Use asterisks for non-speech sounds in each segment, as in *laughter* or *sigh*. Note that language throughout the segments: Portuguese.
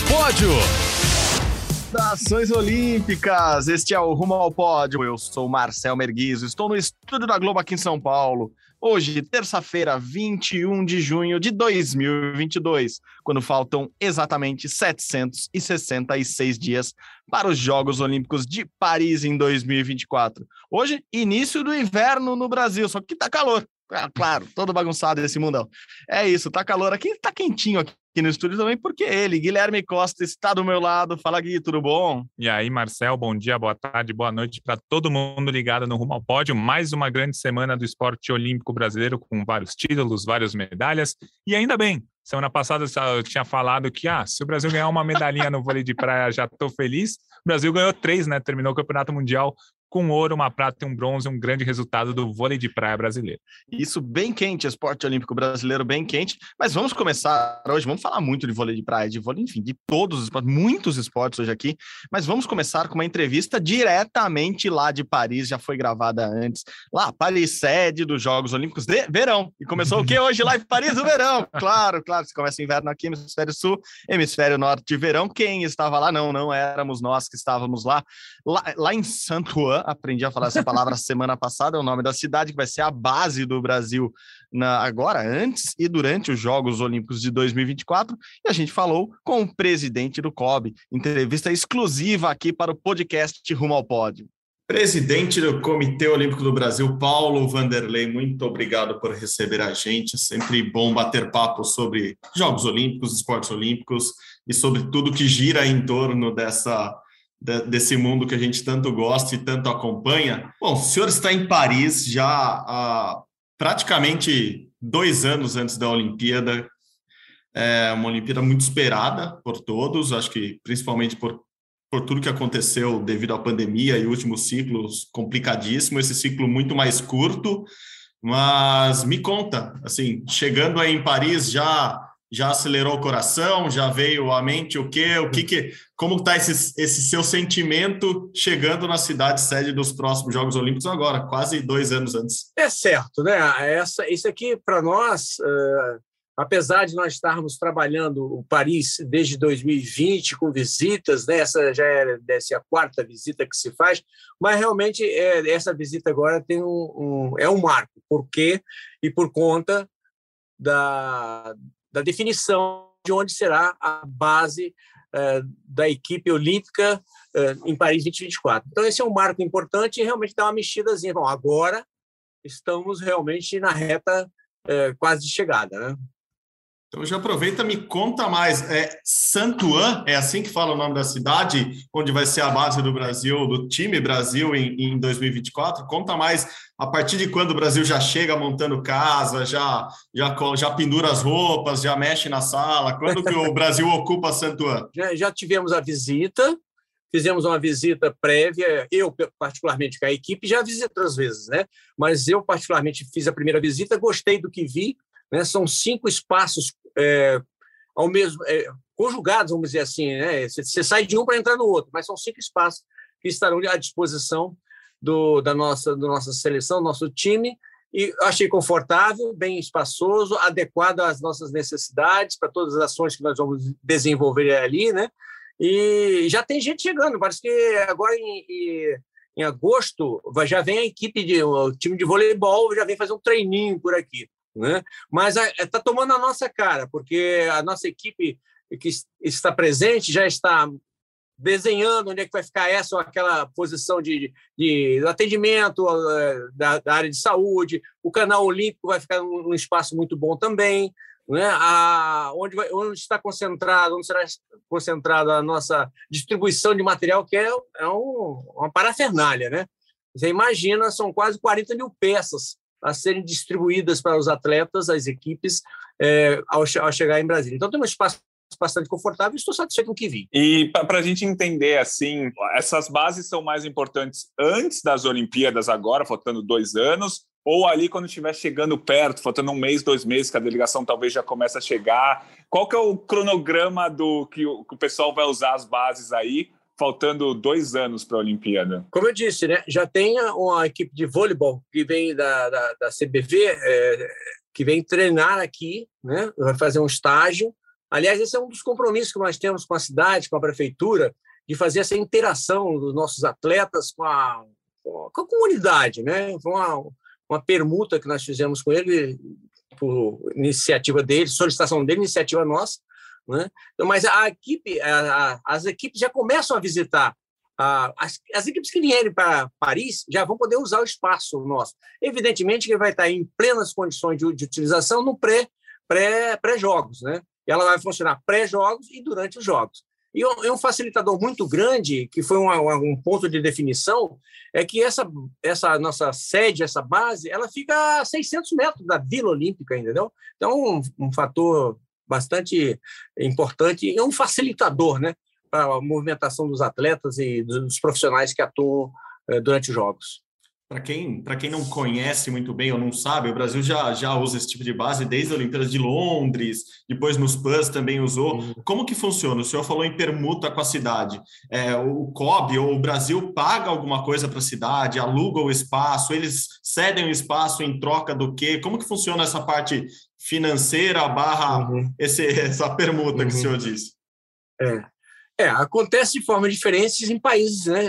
pódio. Nações Olímpicas, este é o Rumo ao Pódio. Eu sou Marcel Merguizo, estou no estúdio da Globo aqui em São Paulo. Hoje, terça-feira, 21 de junho de 2022, quando faltam exatamente 766 dias para os Jogos Olímpicos de Paris em 2024. Hoje, início do inverno no Brasil, só que tá calor. Ah, claro, todo bagunçado esse mundão. É isso, tá calor aqui, tá quentinho aqui no estúdio também, porque ele, Guilherme Costa, está do meu lado. Fala, Gui, tudo bom? E aí, Marcel, bom dia, boa tarde, boa noite para todo mundo ligado no Rumo ao Pódio. Mais uma grande semana do esporte olímpico brasileiro, com vários títulos, várias medalhas. E ainda bem, semana passada eu tinha falado que, ah, se o Brasil ganhar uma medalhinha no vôlei de praia, já estou feliz. O Brasil ganhou três, né? Terminou o Campeonato Mundial com ouro, uma prata e um bronze, um grande resultado do vôlei de praia brasileiro. Isso bem quente, esporte olímpico brasileiro bem quente. Mas vamos começar hoje, vamos falar muito de vôlei de praia, de vôlei, enfim, de todos os esportes, muitos esportes hoje aqui. Mas vamos começar com uma entrevista diretamente lá de Paris, já foi gravada antes. Lá, Paris, sede dos Jogos Olímpicos de verão. E começou o que *laughs* hoje lá em Paris? O verão. Claro, claro, se começa o inverno aqui, hemisfério sul, hemisfério norte de verão. Quem estava lá? Não, não éramos nós que estávamos lá. Lá, lá em Saint-Ouen, aprendi a falar essa palavra *laughs* semana passada, é o nome da cidade que vai ser a base do Brasil na, agora, antes e durante os Jogos Olímpicos de 2024. E a gente falou com o presidente do COB, entrevista exclusiva aqui para o podcast Rumo ao Pódio. Presidente do Comitê Olímpico do Brasil, Paulo Vanderlei, muito obrigado por receber a gente. É sempre bom bater papo sobre Jogos Olímpicos, esportes olímpicos e sobre tudo que gira em torno dessa desse mundo que a gente tanto gosta e tanto acompanha. Bom, o senhor está em Paris já há praticamente dois anos antes da Olimpíada. É uma Olimpíada muito esperada por todos, acho que principalmente por, por tudo que aconteceu devido à pandemia e últimos ciclos complicadíssimo, esse ciclo muito mais curto. Mas me conta, assim, chegando aí em Paris já já acelerou o coração, já veio à mente o quê? O que que como está esse, esse seu sentimento chegando na cidade sede dos próximos Jogos Olímpicos agora, quase dois anos antes? É certo, né? Essa, isso aqui para nós, uh, apesar de nós estarmos trabalhando o Paris desde 2020 com visitas, né? Essa já é essa é a quarta visita que se faz, mas realmente é, essa visita agora tem um, um é um marco, por quê? E por conta da da definição de onde será a base uh, da equipe olímpica uh, em Paris 2024. Então, esse é um marco importante e realmente dá uma mexidazinha. Bom, agora estamos realmente na reta uh, quase de chegada, né? Então já aproveita, me conta mais. É Santuan, é assim que fala o nome da cidade, onde vai ser a base do Brasil, do time Brasil em, em 2024. Conta mais a partir de quando o Brasil já chega montando casa, já, já, já pendura as roupas, já mexe na sala. Quando que o Brasil *laughs* ocupa Santuan? Já, já tivemos a visita, fizemos uma visita prévia, eu particularmente com a equipe já visitei outras vezes, né? Mas eu particularmente fiz a primeira visita, gostei do que vi, né? São cinco espaços é, ao mesmo é, conjugados, vamos dizer assim, né? Você sai de um para entrar no outro, mas são cinco espaços que estarão à disposição do, da nossa, da nossa seleção, do nosso time, e achei confortável, bem espaçoso, adequado às nossas necessidades, para todas as ações que nós vamos desenvolver ali, né? E já tem gente chegando, parece que agora em, em, em agosto já vem a equipe, de, o time de voleibol já vem fazer um treininho por aqui. Né? Mas está tomando a nossa cara, porque a nossa equipe que está presente já está desenhando onde é que vai ficar essa ou aquela posição de, de atendimento eh, da, da, área de saúde. O canal olímpico vai ficar num espaço muito bom também. Né? A, onde, vai, onde está concentrado, onde será concentrada a nossa distribuição de material, que é, é um, uma parafernália. Né? Você imagina, são quase 40 mil peças a serem distribuídas para os atletas, as equipes, é, ao, ao, chegar em Brasília. Então, tem um espaço bastante confortável e estou satisfeito com o que vi. E para a gente entender, assim, essas bases são mais importantes antes das Olimpíadas agora, faltando dois anos, ou ali quando estiver chegando perto, faltando um mês, dois meses, que a delegação talvez já comece a chegar. Qual que é o cronograma do que o, que o pessoal vai usar as bases aí faltando dois anos para a Olimpíada? Como eu disse, né, já tem uma equipe de vôleibol que vem da, da, da CBV, é, que vem treinar aqui, né, vai fazer um estágio Aliás, esse é um dos compromissos que nós temos com a cidade, com a prefeitura, de fazer essa interação dos nossos atletas com a, com a comunidade, né? Uma, uma permuta que nós fizemos com ele, por iniciativa dele, solicitação dele, iniciativa nossa, né? Então, mas a equipe, a, a, as equipes já começam a visitar. A, as, as, equipes que vierem para Paris já vão poder usar o espaço nosso. Evidentemente que vai estar em plenas condições de, de utilização no pré, pré, pré-jogos, né? Ela vai funcionar pré-jogos e durante os jogos. E um, facilitador muito grande, que foi um, um, ponto de definição, é que essa, essa nossa sede, essa base, ela fica a 600 metros da Vila Olímpica, entendeu? Então, um, um fator bastante importante e um facilitador né, para a movimentação dos atletas e dos profissionais que atuam eh, durante os Jogos. Para quem, quem não conhece muito bem ou não sabe, o Brasil já, já usa esse tipo de base desde a Olimpíadas de Londres, depois nos PANs também usou. Uhum. Como que funciona? O senhor falou em permuta com a cidade. É, o COB ou o Brasil paga alguma coisa para a cidade, aluga o espaço, eles cedem o espaço em troca do quê? Como que funciona essa parte financeira barra uhum. esse, essa permuta uhum. que o uhum. senhor disse? É. é, acontece de forma diferente em países, né?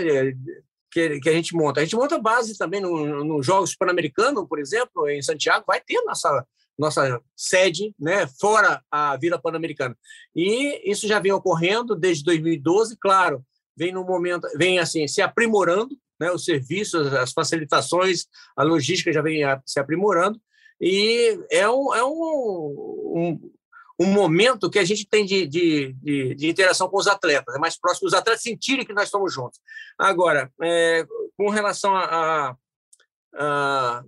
que, que a gente monta. A gente monta base também nos no Jogos Pan-Americanos, por exemplo, em Santiago, vai ter nossa, nossa sede né, fora a Vila Pan-Americana. E isso já vem ocorrendo desde 2012, claro, vem no momento, vem assim, se aprimorando, né, os serviços, as facilitações, a logística já vem se aprimorando, e é um, é um, um um momento que a gente tem de, de, de, de, interação com os atletas, é mais próximo, os atletas sentirem que nós estamos juntos. Agora, é, com relação a, a,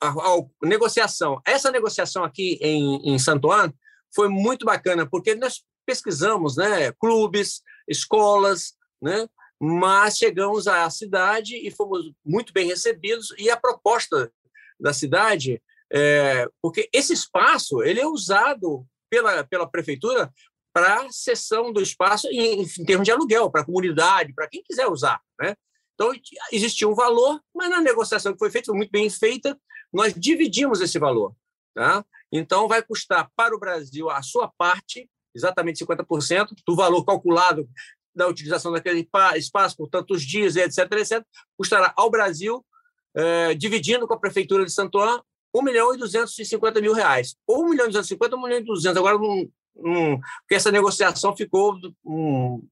a, a, negociação, essa negociação aqui em, em Santo Antônio foi muito bacana, porque nós pesquisamos né, clubes, escolas, né, mas chegamos à cidade e fomos muito bem recebidos, e a proposta da cidade é, porque esse espaço ele é usado pela, pela prefeitura para cessão do espaço em, em termos de aluguel, para a comunidade, para quem quiser usar. Né? Então, existia um valor, mas na negociação que foi feita, foi muito bem feita, nós dividimos esse valor. Tá? Então, vai custar para o Brasil a sua parte, exatamente 50%, do valor calculado da utilização daquele espaço por tantos dias, etc., etc., custará ao Brasil, eh, dividindo com a Prefeitura de Santo Antônio, 1 milhão e 250 mil reais. Ou 1 milhão e 250 ou 1 milhão e 200. Agora, não, não, porque essa negociação ficou um,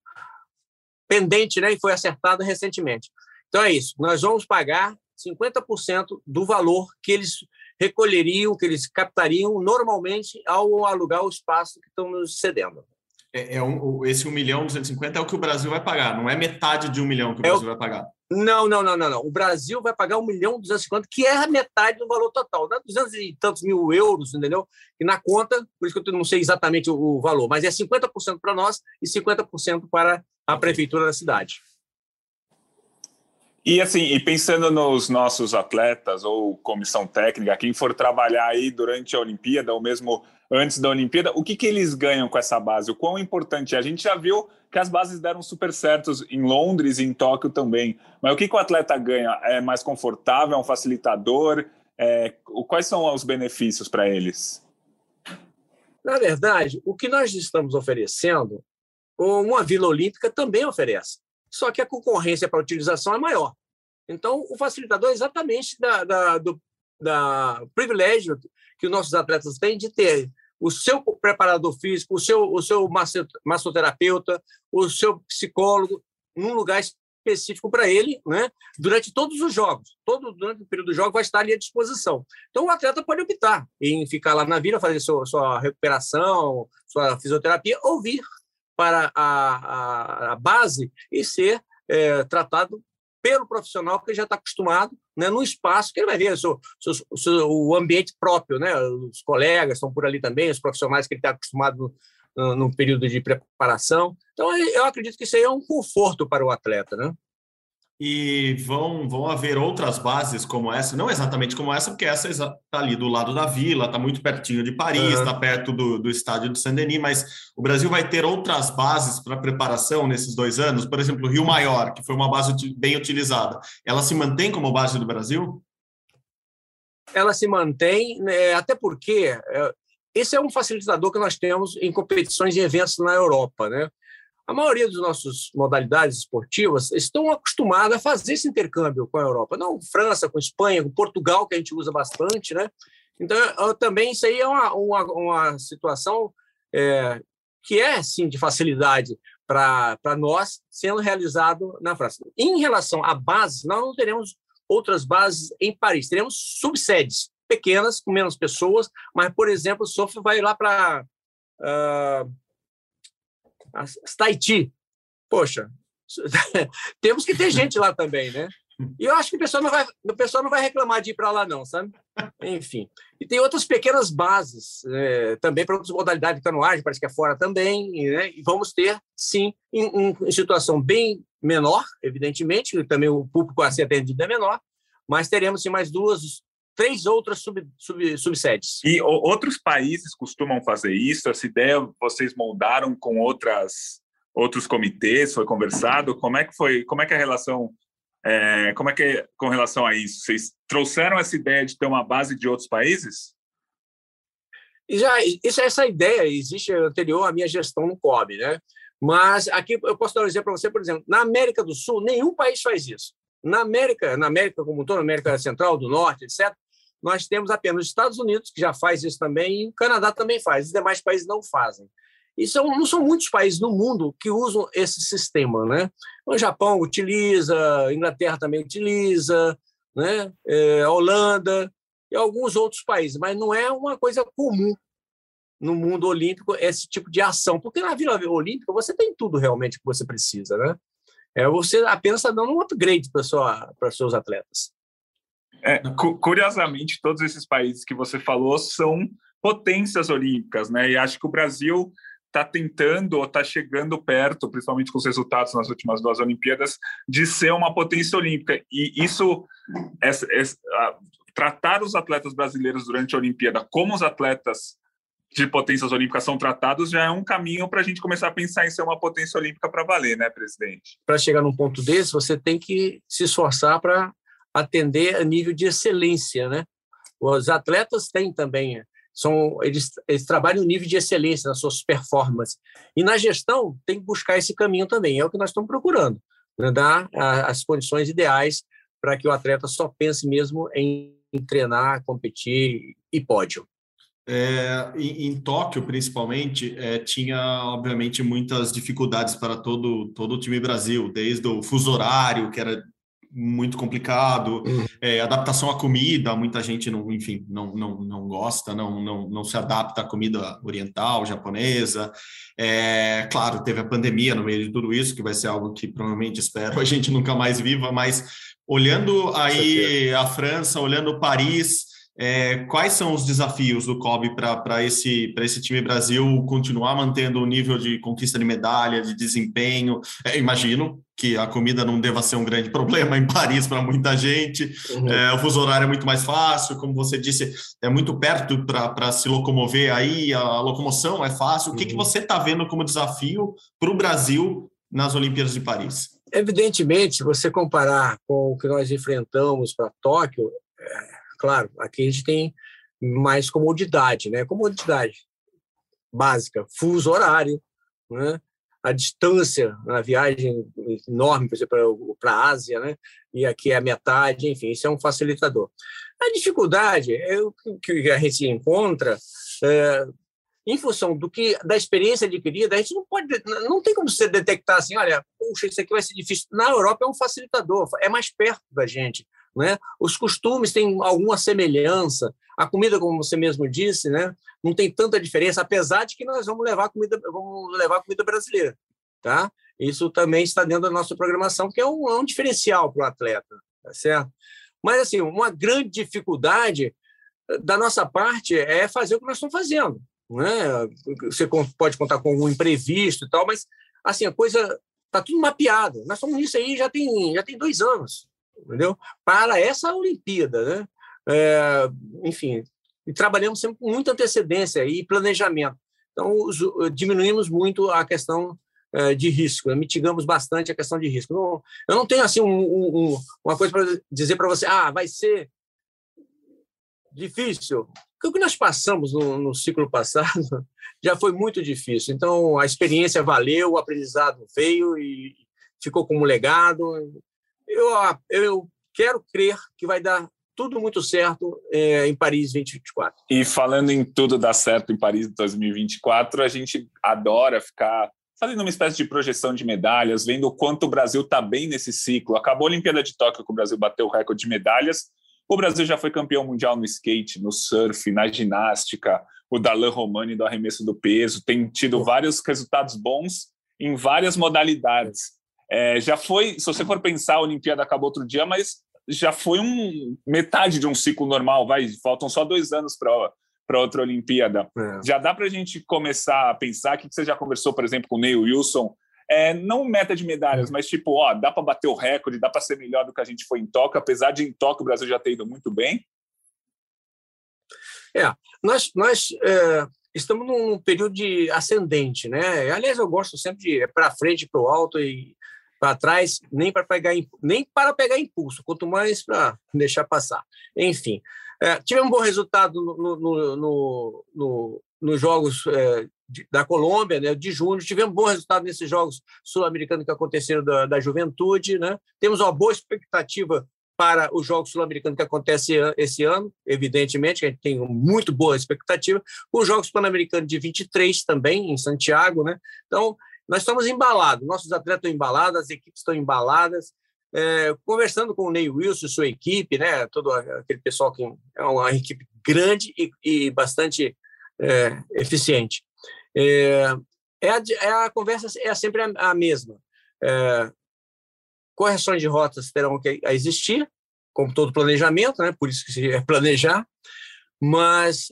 pendente né, e foi acertada recentemente. Então, é isso. Nós vamos pagar 50% do valor que eles recolheriam, que eles captariam normalmente ao alugar o espaço que estão nos cedendo. É, é um, esse 1 milhão e 250 é o que o Brasil vai pagar, não é metade de 1 milhão que o é Brasil o... vai pagar. Não, não, não, não, não. O Brasil vai pagar 1 milhão e 250, que é a metade do valor total. Dá 200 e tantos mil euros, entendeu? E na conta, por isso que eu não sei exatamente o, o valor, mas é 50% para nós e 50% para a prefeitura da cidade. E assim, e pensando nos nossos atletas ou comissão técnica, quem for trabalhar aí durante a Olimpíada ou mesmo antes da Olimpíada, o que, que eles ganham com essa base? O quão importante é? A gente já viu que as bases deram super certos em Londres e em Tóquio também. Mas o que, que o atleta ganha? É mais confortável? É um facilitador? É, quais são os benefícios para eles? Na verdade, o que nós estamos oferecendo, uma Vila Olímpica também oferece. Só que a concorrência para utilização é maior. Então, o facilitador é exatamente da, da, do da privilégio que os nossos atletas têm de ter o seu preparador físico, o seu, o seu massoterapeuta, o seu psicólogo, num lugar específico para ele, né? durante todos os jogos. Todo durante o período do jogo vai estar ali à disposição. Então, o atleta pode optar em ficar lá na vila, fazer sua, sua recuperação, sua fisioterapia, ou vir para a, a, a base e ser é, tratado pelo profissional que já está acostumado, né, no espaço que ele vai ver seu, o, seu, o ambiente próprio, né, os colegas estão por ali também, os profissionais que ele está acostumado no, no, período de preparação. Então, eu acredito que isso aí é um conforto para o atleta, né? E vão, vão haver outras bases como essa, não exatamente como essa, porque essa está ali do lado da vila, está muito pertinho de Paris, está uhum. perto do, do estádio de Saint-Denis, mas o Brasil vai ter outras bases para preparação nesses dois anos, por exemplo, o Rio Maior, que foi uma base bem utilizada, ela se mantém como base do Brasil? Ela se mantém, né, até porque é, esse é um facilitador que nós temos em competições e eventos na Europa. Né? A maioria dos nossos modalidades esportivas estão acostumadas a fazer esse intercâmbio com a Europa. Não França, com Espanha, com Portugal, que a gente usa bastante. Né? Então, também isso aí é uma, uma, uma situação é, que é, sim, de facilidade para nós, sendo realizado na França. Em relação à base, nós não teremos outras bases em Paris, teremos subsedes pequenas, com menos pessoas, mas, por exemplo, o Sofia vai lá para uh, Tahiti. Poxa, *laughs* temos que ter gente lá também, né? E eu acho que o pessoal não vai, o pessoal não vai reclamar de ir para lá, não, sabe? Enfim. E tem outras pequenas bases é, também para outras modalidades de canoagem, parece que é fora também. Né? E vamos ter, sim, em, em, situação bem menor, evidentemente, também o público a ser atendido é menor, mas teremos sim mais duas, três outras sub, sub, subsedes. E outros países costumam fazer isso? Essa ideia vocês moldaram com outras outros comitês? Foi conversado? Como é que foi? Como é que é a relação é, como é que é com relação a isso? Vocês trouxeram essa ideia de ter uma base de outros países? Já, isso, essa ideia existe anterior à minha gestão no COB, né? Mas aqui eu posso dar um exemplo para você, por exemplo, na América do Sul, nenhum país faz isso. Na América, na América como um todo, na América Central, do Norte, etc., nós temos apenas os Estados Unidos, que já faz isso também, e o Canadá também faz, os demais países não fazem. E são, não são muitos países no mundo que usam esse sistema. Né? O Japão utiliza, a Inglaterra também utiliza, né? É, a Holanda e alguns outros países, mas não é uma coisa comum no mundo olímpico esse tipo de ação, porque na Vila Olímpica você tem tudo realmente que você precisa. Né? É, você apenas está dando um upgrade para seus atletas. É, curiosamente, todos esses países que você falou são potências olímpicas, né? E acho que o Brasil está tentando ou está chegando perto, principalmente com os resultados nas últimas duas Olimpíadas, de ser uma potência olímpica. E isso, é, tratar os atletas brasileiros durante a Olimpíada como os atletas de potências olímpicas são tratados já é um caminho para a gente começar a pensar em ser uma potência olímpica para valer, né, presidente? Para chegar num ponto desse, você tem que se esforçar para atender a nível de excelência, né? Os atletas têm também são eles, eles trabalham no nível de excelência nas suas performances. E na gestão tem que buscar esse caminho também, é o que nós estamos procurando, né? dar as condições ideais para que o atleta só pense mesmo em treinar, competir e pódio. É, em, em, Tóquio, principalmente, é, tinha, obviamente, muitas dificuldades para todo, todo o time Brasil, desde o fuso horário, que era muito complicado, uhum. é, adaptação à comida, muita gente não, enfim, não, não, não gosta, não, não, não se adapta à comida oriental, japonesa. É, claro, teve a pandemia no meio de tudo isso, que vai ser algo que provavelmente espero a gente nunca mais viva, mas olhando aí a França, olhando Paris, é, quais são os desafios do COB para esse, esse time Brasil continuar mantendo o nível de conquista de medalha, de desempenho? É, imagino que a comida não deva ser um grande *laughs* problema em Paris para muita gente. Uhum. É, o fuso horário é muito mais fácil, como você disse, é muito perto para se locomover aí, a locomoção é fácil. O que, uhum. que você está vendo como desafio para o Brasil nas Olimpíadas de Paris? Evidentemente, você comparar com o que nós enfrentamos para Tóquio, Claro, aqui a gente tem mais comodidade, né? Comodidade básica, fuso horário, né? a distância na viagem enorme, por exemplo, para a Ásia, né? e aqui é a metade, enfim, isso é um facilitador. A dificuldade é o que a gente encontra é, em função do que da experiência adquirida, a gente não pode, não tem como você detectar assim, olha, puxa, isso aqui vai ser difícil. Na Europa é um facilitador, é mais perto da gente. Né? Os costumes têm alguma semelhança, a comida, como você mesmo disse, né, não tem tanta diferença, apesar de que nós vamos levar comida, vamos levar comida brasileira, tá? Isso também está dentro da nossa programação, que é um, é um diferencial para o atleta, tá certo? Mas assim, uma grande dificuldade eh, da nossa parte é fazer o que nós estamos fazendo, né? Você pode contar com algum imprevisto e tal, mas assim a coisa está tudo mapeado. Nós estamos nisso aí já tem já tem dois anos, entendeu? Para essa Olimpíada, né? É, enfim, e trabalhamos sempre com muita antecedência e planejamento. Então, os, diminuímos muito a questão é, de risco, né? mitigamos bastante a questão de risco. Eu não tenho assim um, um, uma coisa para dizer para você, ah, vai ser difícil. o que nós passamos no, no, ciclo passado *laughs* já foi muito difícil. Então, a experiência valeu, o aprendizado veio e ficou como legado. Eu, eu quero crer que vai dar tudo muito certo é, em Paris 2024. E falando em tudo dar certo em Paris 2024, a gente adora ficar fazendo uma espécie de projeção de medalhas, vendo o quanto o Brasil está bem nesse ciclo. Acabou a Olimpíada de Tóquio, que o Brasil bateu o recorde de medalhas, o Brasil já foi campeão mundial no skate, no surf, na ginástica, o Darlan Romani do arremesso do peso, tem tido vários resultados bons em várias modalidades. É, já foi, se você for pensar, a Olimpíada acabou outro dia, mas já foi um metade de um ciclo normal, vai, faltam só dois anos para para outra Olimpíada. É. Já dá para a gente começar a pensar que você já conversou, por exemplo, com o Neil Wilson é, não meta de medalhas, mas tipo, ó, dá para bater o recorde, dá para ser melhor do que a gente foi em Tóquio, apesar de em Tóquio o Brasil já ter ido muito bem. É, nós, nós é, estamos num período de ascendente, né? Aliás, eu gosto sempre de para frente, para o alto e para trás, nem para pegar nem para pegar impulso, quanto mais para deixar passar. Enfim, é, tivemos um bom resultado no, no, no, no nos Jogos é, de, da Colômbia, né, de junho. Tivemos bom resultado nesses Jogos Sul-Americanos que aconteceram da, da Juventude. Né? Temos uma boa expectativa para os Jogos Sul-Americanos que acontecem esse ano, evidentemente, a gente tem muito boa expectativa. Os Jogos Pan-Americanos de 23 também, em Santiago. Né? Então, nós estamos embalados, nossos atletas estão embalados, as equipes estão embaladas. É, conversando com o Ney Wilson, sua equipe, né, todo aquele pessoal que é uma equipe grande e, e bastante é, eficiente. É, é, a, é, a, conversa é sempre a, a mesma. É, correções de rotas terão que existir, como todo planejamento, né? por isso que se é planejar, mas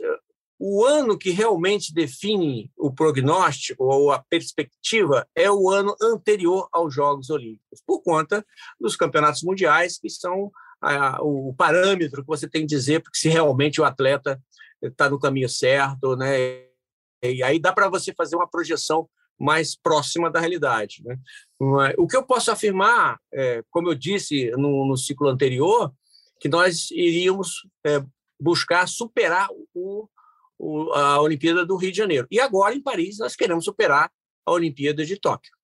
o ano que realmente define o prognóstico ou a perspectiva é o ano anterior aos Jogos Olímpicos, por conta dos campeonatos mundiais, que são a, o parâmetro que você tem que dizer porque se realmente o atleta está no caminho certo, né? E aí dá para você fazer uma projeção mais próxima da realidade. Né? O que eu posso afirmar, é, como eu disse no, no, ciclo anterior, que nós iríamos é, buscar superar o, o, a Olimpíada do Rio de Janeiro. E agora, em Paris, nós queremos superar a Olimpíada de Tóquio.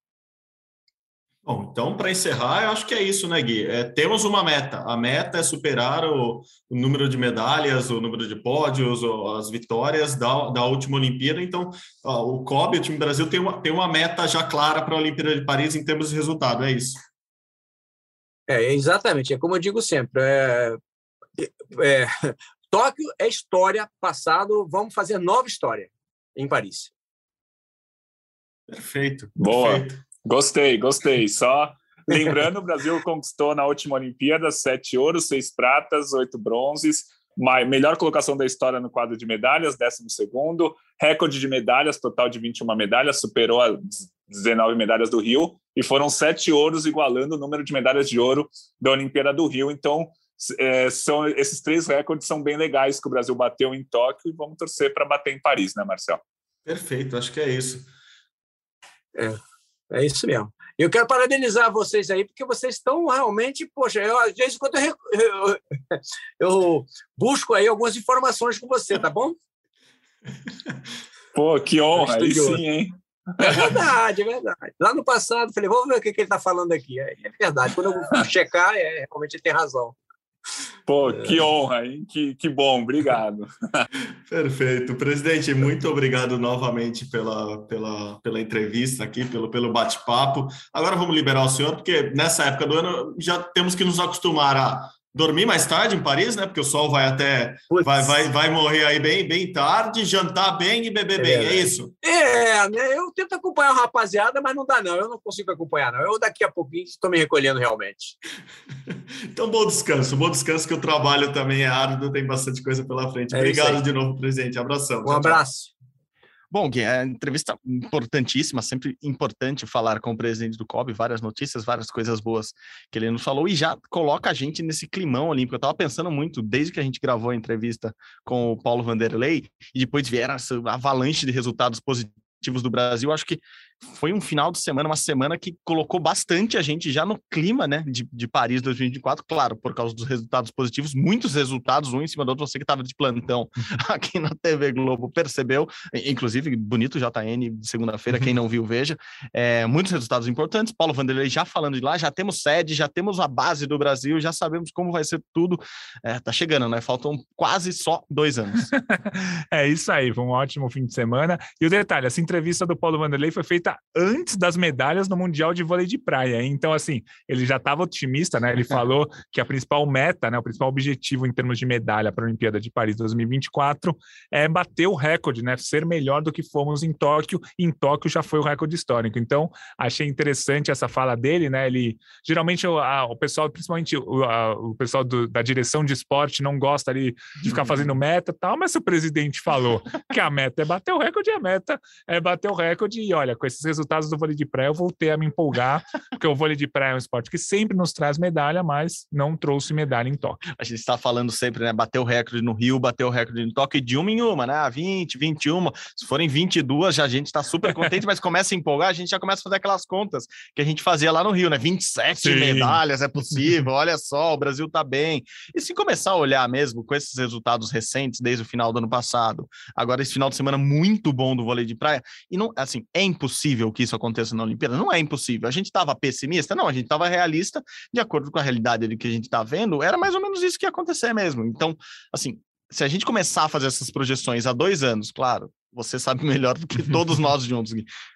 Bom, então, para encerrar, eu acho que é isso, né, Gui? É, temos uma meta. A meta é superar o, o, número de medalhas, o número de pódios, as vitórias da, da última Olimpíada. Então, ó, o COB, o time Brasil, tem uma, tem uma meta já clara para a Olimpíada de Paris em termos de resultado, é isso? É, exatamente. É como eu digo sempre. É, é, Tóquio é história, passado, vamos fazer nova história em Paris. Perfeito. Boa. Perfeito. Gostei, gostei. Só lembrando, o Brasil conquistou na última Olimpíada sete ouros, seis pratas, oito bronzes, melhor colocação da história no quadro de medalhas, décimo segundo, recorde de medalhas, total de 21 medalhas, superou as 19 medalhas do Rio, e foram sete ouros, igualando o número de medalhas de ouro da Olimpíada do Rio. Então, é, são esses três recordes são bem legais que o Brasil bateu em Tóquio e vamos torcer para bater em Paris, né, Marcel? Perfeito, acho que é isso. É. É isso mesmo. Eu quero parabenizar vocês aí, porque vocês estão realmente, poxa, eu, às vezes quando eu, eu, eu, busco aí algumas informações com você, tá bom? Pô, que honra, aí sim, hein? É verdade, é verdade. Lá no passado, falei, vamos ver o que, que ele está falando aqui. É, é, verdade, quando eu checar, é, realmente ele tem razão. Pô, é. que honra, hein? Que, que bom, obrigado. *laughs* Perfeito. Presidente, muito obrigado novamente pela, pela, pela entrevista aqui, pelo, pelo bate-papo. Agora vamos liberar o senhor, porque nessa época do ano já temos que nos acostumar a dormir mais tarde em Paris, né? Porque o sol vai até vai, vai, vai morrer aí bem, bem tarde, jantar bem e beber é, bem, é isso? É, né? Eu tento acompanhar a rapaziada, mas não dá não, eu não consigo acompanhar não. Eu daqui a pouquinho estou me recolhendo realmente. *laughs* então bom descanso, bom descanso que o trabalho também é árduo, tem bastante coisa pela frente. É Obrigado de novo, presidente. Abração. Um tchau, abraço. Tchau. Bom, Gui, é entrevista importantíssima, sempre importante falar com o presidente do COB, várias notícias, várias coisas boas que ele nos falou e já coloca a gente nesse climão olímpico. Eu estava pensando muito, desde que a gente gravou a entrevista com o Paulo Vanderlei e depois vieram essa avalanche de resultados positivos do Brasil, acho que foi um final de semana, uma semana que colocou bastante a gente já no clima, né, de, de Paris 2024, claro, por causa dos resultados positivos, muitos resultados, um em cima do outro, você que estava de plantão *laughs* aqui na TV Globo percebeu, inclusive, bonito JN de segunda-feira, quem não viu, veja, é, muitos resultados importantes, Paulo Vanderlei já falando de lá, já temos sede, já temos a base do Brasil, já sabemos como vai ser tudo, é, tá chegando, né, faltam quase só dois anos. *laughs* é isso aí, foi um ótimo fim de semana, e o detalhe, essa entrevista do Paulo Vanderlei foi feita antes das medalhas no Mundial de Vôlei de Praia. Então, assim, ele já estava otimista, né? Ele *laughs* falou que a principal meta, né, o principal objetivo em termos de medalha para a Olimpíada de Paris 2024 é bater o recorde, né? Ser melhor do que fomos em Tóquio. Em Tóquio já foi o recorde histórico. Então, achei interessante essa fala dele, né? Ele geralmente o, a, o pessoal, principalmente o, a, o pessoal do, da direção de esporte, não gosta ali de ficar fazendo meta, tal. Mas se o presidente falou que a meta é bater o recorde, a meta é bater o recorde. E olha, com esses resultados do vôlei de praia, eu voltei a me empolgar, porque o vôlei de praia é um esporte que sempre nos traz medalha, mas não trouxe medalha em Tóquio. A gente está falando sempre, né? Bateu o recorde no Rio, bateu o recorde em Tóquio de uma em uma, né? 20, 21. Se forem 22, já a gente está super contente, mas começa a empolgar, a gente já começa a fazer aquelas contas que a gente fazia lá no Rio, né? 27 Sim. medalhas, é possível, olha só, o Brasil está bem. E se começar a olhar mesmo com esses resultados recentes, desde o final do ano passado, agora esse final de semana muito bom do vôlei de praia, e não, assim, é impossível que isso aconteça na Olimpíada? Não é impossível. A gente estava pessimista? Não, a gente estava realista, de acordo com a realidade ali que a gente está vendo, era mais ou menos isso que ia acontecer mesmo. Então, assim, se a gente começar a fazer essas projeções há dois anos, claro, você sabe *laughs* melhor do que todos nós juntos.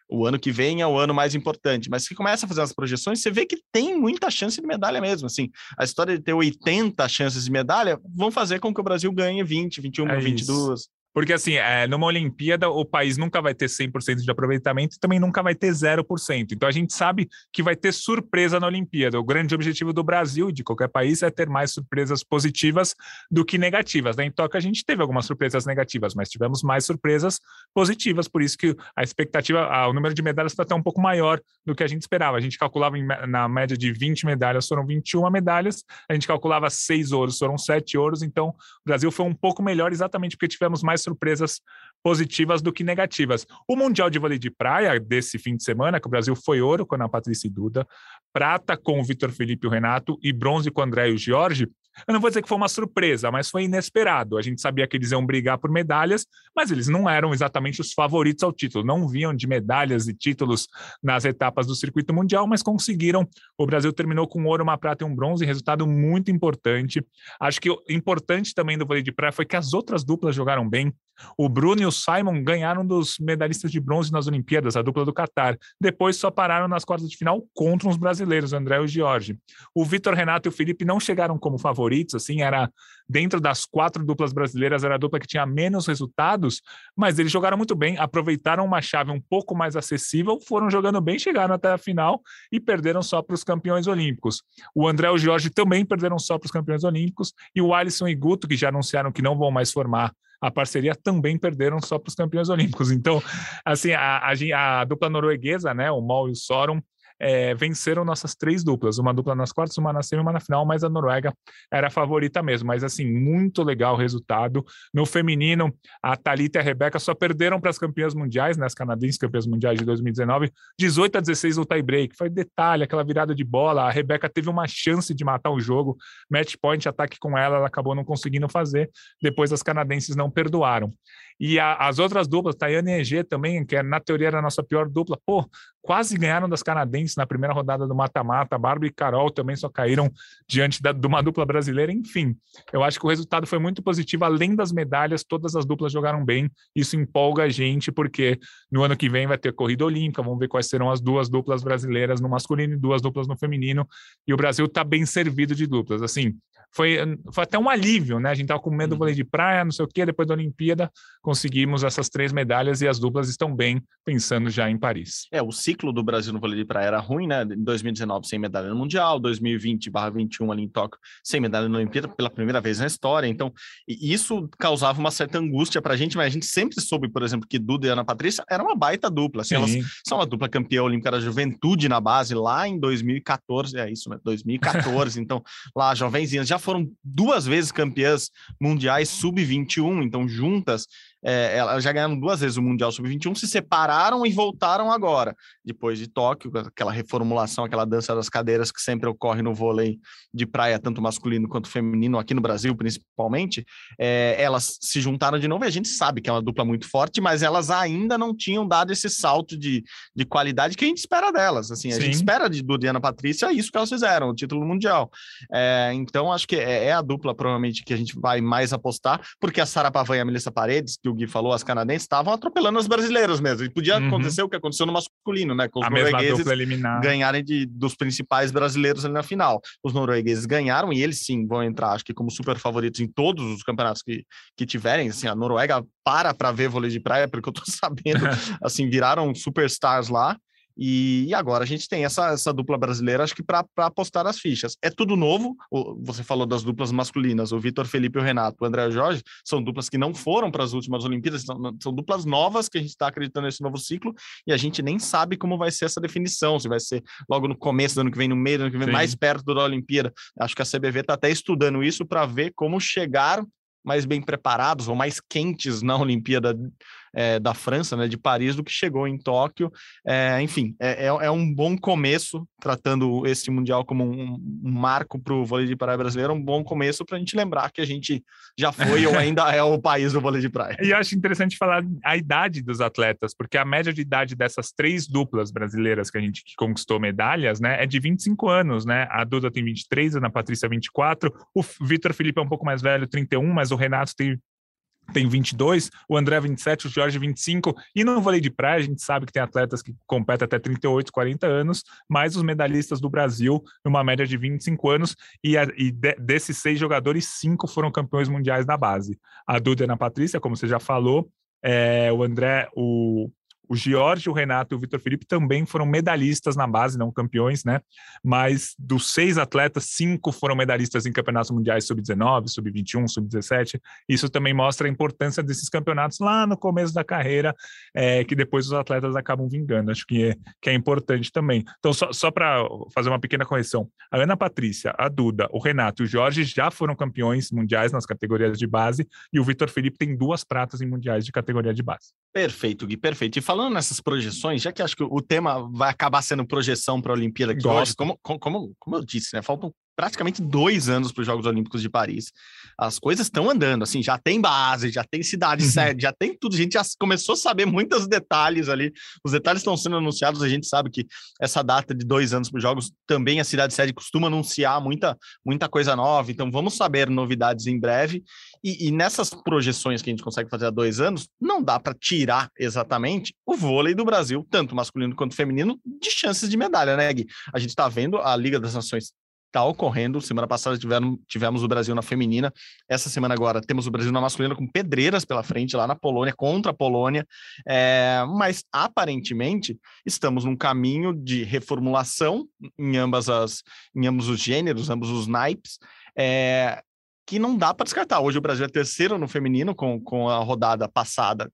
O ano que vem é o ano mais importante, mas se começa a fazer as projeções, você vê que tem muita chance de medalha mesmo. Assim, a história de ter 80 chances de medalha vão fazer com que o Brasil ganhe 20, 21, é 22. Isso. Porque, assim, é, numa Olimpíada, o país nunca vai ter 100% de aproveitamento e também nunca vai ter 0%. Então, a gente sabe que vai ter surpresa na Olimpíada. O grande objetivo do Brasil, de qualquer país, é ter mais surpresas positivas do que negativas. Né? Em Tóquio, a gente teve algumas surpresas negativas, mas tivemos mais surpresas positivas. Por isso que a expectativa, o número de medalhas foi até um pouco maior do que a gente esperava. A gente calculava em, na média de 20 medalhas, foram 21 medalhas. A gente calculava 6 ouros, foram 7 ouros. Então, o Brasil foi um pouco melhor exatamente porque tivemos mais surpresas positivas do que negativas. O Mundial de Vôlei de Praia desse fim de semana, que o Brasil foi ouro com a Patrícia Duda, prata com o Vitor Felipe e o Renato e bronze com o André e o Jorge, eu não vou dizer que foi uma surpresa, mas foi inesperado. A gente sabia que eles iam brigar por medalhas, mas eles não eram exatamente os favoritos ao título. Não vinham de medalhas e títulos nas etapas do circuito mundial, mas conseguiram. O Brasil terminou com ouro, uma prata e um bronze, resultado muito importante. Acho que o importante também do vôlei de praia foi que as outras duplas jogaram bem. O Bruno e o Simon ganharam dos medalhistas de bronze nas Olimpíadas, a dupla do Catar. Depois só pararam nas quartas de final contra os brasileiros, o André e o Jorge. O Vitor Renato e o Felipe não chegaram como favoritos, assim, era dentro das quatro duplas brasileiras, era a dupla que tinha menos resultados, mas eles jogaram muito bem, aproveitaram uma chave um pouco mais acessível, foram jogando bem, chegaram até a final e perderam só para os campeões olímpicos. O André e o Jorge também perderam só para os campeões olímpicos e o Alisson e Guto, que já anunciaram que não vão mais formar a parceria também perderam só para os campeões olímpicos. Então, assim, a, a, a, dupla norueguesa, né, o Mol e o Sorum, é, venceram nossas três duplas, uma dupla nas quartas, uma na semi, uma na final, mas a Noruega era a favorita mesmo. Mas assim, muito legal o resultado. No feminino, a Thalita e a Rebeca só perderam para as campeãs mundiais, né, as canadenses campeãs mundiais de 2019, 18 a 16 no tie-break. Foi detalhe, aquela virada de bola. A Rebeca teve uma chance de matar o jogo, match point, ataque com ela, ela acabou não conseguindo fazer. Depois as canadenses não perdoaram. E a, as outras duplas, Tayane e EG também, que é, na teoria era a nossa pior dupla, pô, quase ganharam das canadenses na primeira rodada do mata-mata. Bárbara e Carol também só caíram diante da, de uma dupla brasileira. Enfim, eu acho que o resultado foi muito positivo. Além das medalhas, todas as duplas jogaram bem. Isso empolga a gente, porque no ano que vem vai ter corrida olímpica. Vamos ver quais serão as duas duplas brasileiras no masculino e duas duplas no feminino. E o Brasil está bem servido de duplas. Assim, foi, foi até um alívio, né? A gente tava com medo do vôlei de praia, não sei o quê, depois da Olimpíada conseguimos essas três medalhas e as duplas estão bem, pensando já em Paris. É, o ciclo do Brasil no vôlei de praia era ruim, né? Em 2019 sem medalha no Mundial, 2020/21 ali em Tóquio sem medalha na Olimpíada pela primeira vez na história. Então, isso causava uma certa angústia pra gente, mas a gente sempre soube, por exemplo, que Duda e Ana Patrícia era uma baita dupla. Assim, elas são uma dupla campeã olímpica da juventude na base lá em 2014, é isso, né? 2014. *laughs* então, lá jovenzinhas já foram duas vezes campeãs mundiais sub-21, então juntas é, elas já ganharam duas vezes o Mundial Sub-21, se separaram e voltaram agora, depois de Tóquio, aquela reformulação, aquela dança das cadeiras que sempre ocorre no vôlei de praia, tanto masculino quanto feminino, aqui no Brasil principalmente, é, elas se juntaram de novo e a gente sabe que é uma dupla muito forte, mas elas ainda não tinham dado esse salto de, de qualidade que a gente espera delas. Assim, a Sim. gente espera de, do Diana Patrícia isso que elas fizeram, o título mundial. É, então, acho que é, é, a dupla, provavelmente, que a gente vai mais apostar, porque a Sara Pavan e a Melissa Paredes, que o Gui falou, as canadenses, estavam atropelando as brasileiras mesmo. E podia uhum. acontecer o que aconteceu no masculino, né? Com os a noruegueses ganharem de, dos principais brasileiros ali na final. Os noruegueses ganharam e eles sim vão entrar, acho que como super favoritos em todos os campeonatos que, que tiverem. Assim, a Noruega para para ver vôlei de praia, porque eu tô *laughs* sabendo, *laughs* assim, viraram superstars lá. E, agora a gente tem essa, essa dupla brasileira, acho que para apostar as fichas. É tudo novo. Você falou das duplas masculinas, o Vitor Felipe e o Renato, o André Jorge, são duplas que não foram para as últimas Olimpíadas, são, são duplas novas que a gente está acreditando nesse novo ciclo e a gente nem sabe como vai ser essa definição, se vai ser logo no começo do ano que vem, no meio do ano que vem, Sim. mais perto da Olimpíada. Acho que a CBV está até estudando isso para ver como chegar mais bem preparados ou mais quentes na Olimpíada é, da França, né, de Paris, do que chegou em Tóquio. É, enfim, é, é, é um bom começo, tratando esse Mundial como um, um marco para o vôlei de praia brasileiro, um bom começo para a gente lembrar que a gente já foi ou ainda é o país do vôlei de praia. *laughs* E eu acho interessante falar a idade dos atletas, porque a média de idade dessas três duplas brasileiras que a gente que conquistou medalhas, né, é de 25 anos, né? A Duda tem 23, a Ana Patrícia 24, o Vitor Felipe é um pouco mais velho, 31, mas o Renato tem tem 22, o André 27, o Jorge 25, e no vôlei de praia a gente sabe que tem atletas que competem até 38, 40 anos, mais os medalhistas do Brasil, numa média de 25 anos, e, a, e de, desses seis jogadores, cinco foram campeões mundiais na base. A Duda e a Patrícia, como você já falou, é, o André, o o Jorge, o Renato e o Vitor Felipe também foram medalhistas na base, não campeões, né? Mas dos seis atletas, cinco foram medalhistas em campeonatos mundiais sub-19, sub-21, sub-17. Isso também mostra a importância desses campeonatos lá no começo da carreira, é, que depois os atletas acabam vingando. Acho que é, que é importante também. Então, só, só para fazer uma pequena correção: a Ana Patrícia, a Duda, o Renato e o Jorge já foram campeões mundiais nas categorias de base, e o Vitor Felipe tem duas pratas em mundiais de categoria de base. Perfeito, Gui, perfeito. E falando nessas projeções, já que acho que o tema vai acabar sendo projeção para a Olimpíada aqui Gosto. hoje, como, como, como eu disse, né? Faltam praticamente dois anos para os Jogos Olímpicos de Paris. As coisas estão andando, assim, já tem base, já tem cidade uhum. sede, já tem tudo. A gente já começou a saber muitos detalhes ali. Os detalhes estão sendo anunciados. A gente sabe que essa data de dois anos para os Jogos também a cidade sede costuma anunciar muita, muita coisa nova. Então vamos saber novidades em breve. E, e nessas projeções que a gente consegue fazer há dois anos, não dá para tirar exatamente o vôlei do Brasil, tanto masculino quanto feminino, de chances de medalha, né, Gui? A gente está vendo a Liga das Nações está ocorrendo. Semana passada tivemos, tivemos o Brasil na feminina. Essa semana agora temos o Brasil na masculina com pedreiras pela frente lá na Polônia, contra a Polônia. É, mas aparentemente estamos num caminho de reformulação em ambas as, em ambos os gêneros, ambos os naipes. É, que não dá para descartar. Hoje o Brasil é terceiro no feminino, com, com a rodada passada,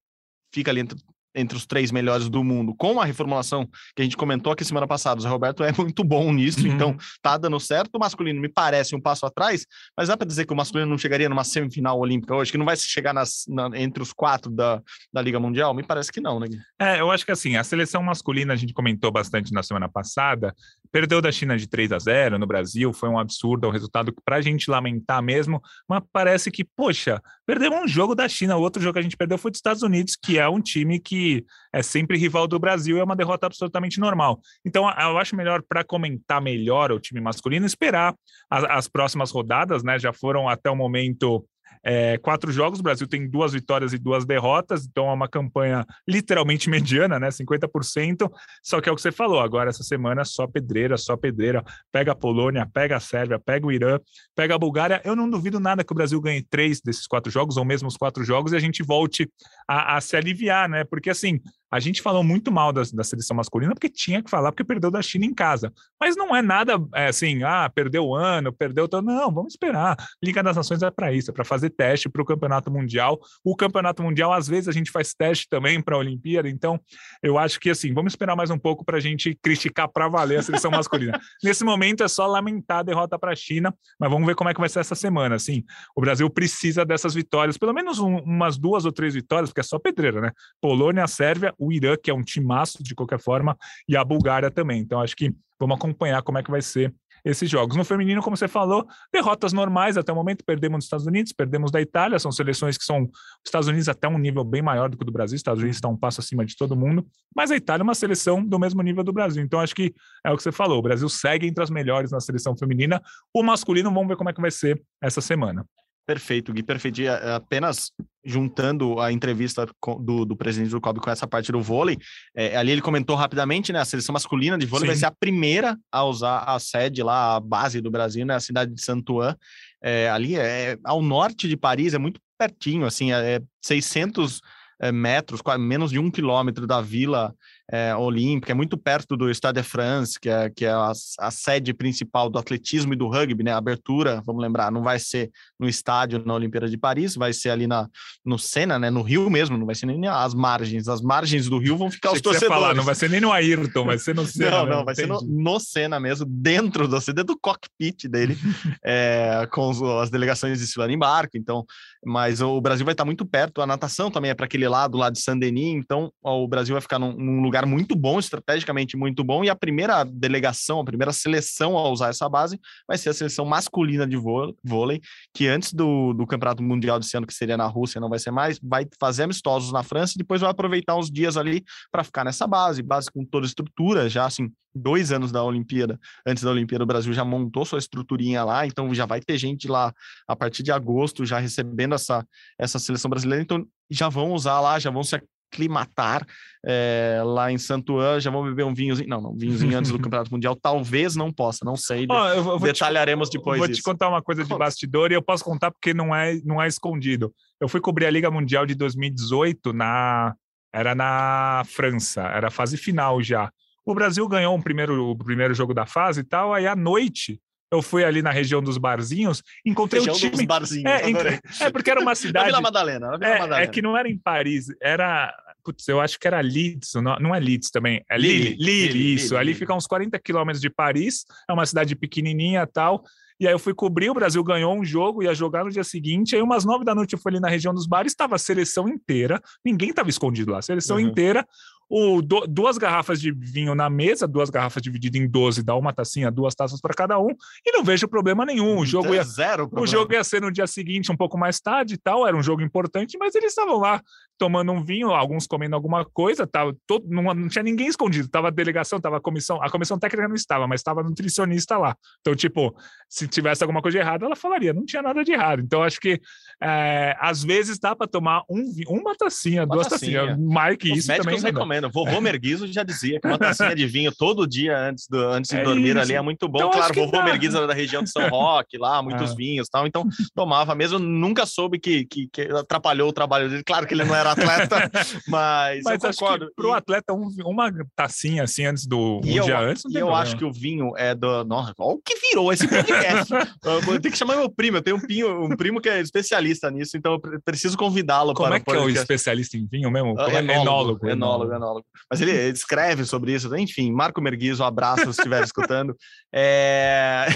fica ali entre entre os três melhores do mundo, com a reformulação que a gente comentou aqui semana passada. O Zé Roberto é *laughs* muito bom nisso, uhum. então tá dando certo. O masculino me parece um passo atrás, mas dá para dizer que o masculino não chegaria numa semifinal olímpica hoje, que não vai chegar nas, na, entre os quatro da, da Liga Mundial? Me parece que não, né? É, eu acho que assim, a seleção masculina a gente comentou bastante na semana passada, perdeu da China de 3 a 0 no Brasil, foi um absurdo, é um resultado para a gente lamentar mesmo, mas parece que, poxa, perdeu um jogo da China, o outro jogo que a gente perdeu foi dos Estados Unidos, que é um time que é sempre rival do Brasil, é uma derrota absolutamente normal. Então, eu acho melhor para comentar melhor o time masculino esperar as, as próximas rodadas, né? Já foram até o momento é, quatro jogos, o Brasil tem duas vitórias e duas derrotas, então é uma campanha literalmente *laughs* mediana, né? 50%. Só que é o que você falou, agora essa semana só pedreira, só pedreira. Pega a Polônia, pega a Sérvia, pega o Irã, pega a Bulgária. Eu não duvido nada que o Brasil ganhe três desses quatro jogos, ou mesmo os quatro jogos, e a gente volte a, a se aliviar, né? Porque assim, a gente falou muito mal da, da, seleção masculina porque tinha que falar, porque perdeu da China em casa. Mas não é nada é, assim, ah, perdeu o ano, perdeu. Todo... Não, vamos esperar. Liga das Nações é para isso, é para fazer teste para o Campeonato Mundial. O Campeonato Mundial, às vezes, a gente faz teste também para a Olimpíada. Então, eu acho que assim, vamos esperar mais um pouco para a gente criticar para valer a seleção masculina. *laughs* Nesse momento é só lamentar a derrota para a China, mas vamos ver como é que vai ser essa semana. Assim, o Brasil precisa dessas vitórias, pelo menos um, umas duas ou três vitórias, porque é só pedreira, né? Polônia, Sérvia, o Irã, que é um timaço de qualquer forma, e a Bulgária também. Então, acho que vamos acompanhar como é que vai ser esses jogos. No feminino, como você falou, derrotas normais até o momento, perdemos dos Estados Unidos, perdemos da Itália, são seleções que são os Estados Unidos até um nível bem maior do que o do Brasil, os Estados Unidos está um passo acima de todo mundo, mas a Itália é uma seleção do mesmo nível do Brasil. Então acho que é o que você falou, o Brasil segue entre as melhores na seleção feminina. O masculino, vamos ver como é que vai ser essa semana. Perfeito, Gui, perfeito. Apenas juntando a entrevista do, do presidente do COB com essa parte do vôlei, é, ali ele comentou rapidamente, né, a seleção masculina de vôlei Sim. vai ser a primeira a usar a sede lá, a base do Brasil, né, a cidade de Santuan, é, ali é ao norte de Paris, é muito pertinho, assim, é 600 é, metros, menos de um quilômetro da vila é, olímpica, é muito perto do Stade de France, que é, que é a, a, sede principal do atletismo e do rugby, né? A abertura, vamos lembrar, não vai ser no estádio na Olimpíada de Paris, vai ser ali na, no Sena, né? No Rio mesmo, não vai ser nem as margens. As margens do Rio vão ficar Achei os torcedores. Falar, não vai ser nem no Ayrton, vai ser no *laughs* Sena. não, não, vai entendi. ser no, no Sena mesmo, dentro do, dentro do cockpit dele, *laughs* é, com as delegações desfilando em barco. Então, mas o Brasil vai estar muito perto. A natação também é para aquele lado, lá de Saint-Denis. Então, ó, o Brasil vai ficar num, num lugar muito bom, estrategicamente muito bom, e a primeira delegação, a primeira seleção a usar essa base vai ser a seleção masculina de vôlei, que antes do, do Campeonato Mundial desse ano, que seria na Rússia, não vai ser mais, vai fazer amistosos na França e depois vai aproveitar uns dias ali para ficar nessa base, base com toda a estrutura, já assim, dois anos da Olimpíada, antes da Olimpíada, o Brasil já montou sua estruturinha lá, então já vai ter gente lá a partir de agosto já recebendo essa, essa seleção brasileira, então já vão usar lá, já vão se aclimatar é, lá em Santuan, já vão beber um vinhozinho. Não, não, vinhozinho antes do *laughs* Campeonato Mundial, talvez não possa, não sei. Oh, detalharemos te, depois. Vou isso. te contar uma coisa de bastidor e eu posso contar porque não é, não é escondido. Eu fui cobrir a Liga Mundial de 2018 na. Era na França, era a fase final já. O Brasil ganhou um primeiro, o primeiro jogo da fase e tal, aí à noite eu fui ali na região dos barzinhos, encontrei região o time. Dos barzinhos, é, é, porque era uma cidade. Vila Madalena, Vila é, Madalena. É que não era em Paris, era. Putz, eu acho que era Leeds, não, não é Leeds também, é Lille, Lille, Lille isso. Lille, ali Lille. fica uns 40 quilômetros de Paris, é uma cidade pequenininha tal. E aí eu fui cobrir, o Brasil ganhou um jogo, ia jogar no dia seguinte. Aí umas nove da noite eu fui ali na região dos bares, estava a seleção inteira, ninguém estava escondido lá, a seleção uhum. inteira o, do, duas garrafas de vinho na mesa, duas garrafas divididas em 12, dá uma tacinha, duas taças para cada um, e não vejo problema nenhum. O jogo, ia, zero o jogo ia ser no dia seguinte, um pouco mais tarde e tal, era um jogo importante, mas eles estavam lá tomando um vinho, alguns comendo alguma coisa, tava todo, não, não tinha ninguém escondido, tava a delegação, tava a comissão, a comissão técnica não estava, mas estava nutricionista lá. Então, tipo, se tivesse alguma coisa de errado, ela falaria, não tinha nada de errado. Então, acho que é, às vezes dá para tomar um, uma tacinha, uma duas tacinha. tacinhas, mais que Os isso também. recomendam recomendo. Vovô Merguizo já dizia que uma tacinha de vinho todo dia antes, do, antes de é dormir isso. ali é muito bom. Então, claro, vovô dá. Merguizo era da região de São Roque, lá, muitos ah. vinhos tal. Então, tomava mesmo. Nunca soube que, que, que, atrapalhou o trabalho dele. Claro que ele não era atleta, mas, *laughs* mas eu concordo. Para o atleta, um, uma tacinha assim antes do um dia antes. e eu acho que o vinho é do. Nossa, olha o que virou esse podcast. *laughs* eu tenho que chamar meu primo. Eu tenho um, pinho, um primo que é especialista nisso, então eu preciso convidá-lo para. Como é que é o especialista em vinho mesmo? É enólogo, enólogo, enólogo, enólogo. Mas ele, ele escreve sobre isso. Enfim, Marco Merguizo, um abraço se estiver escutando. *laughs* *laughs* É...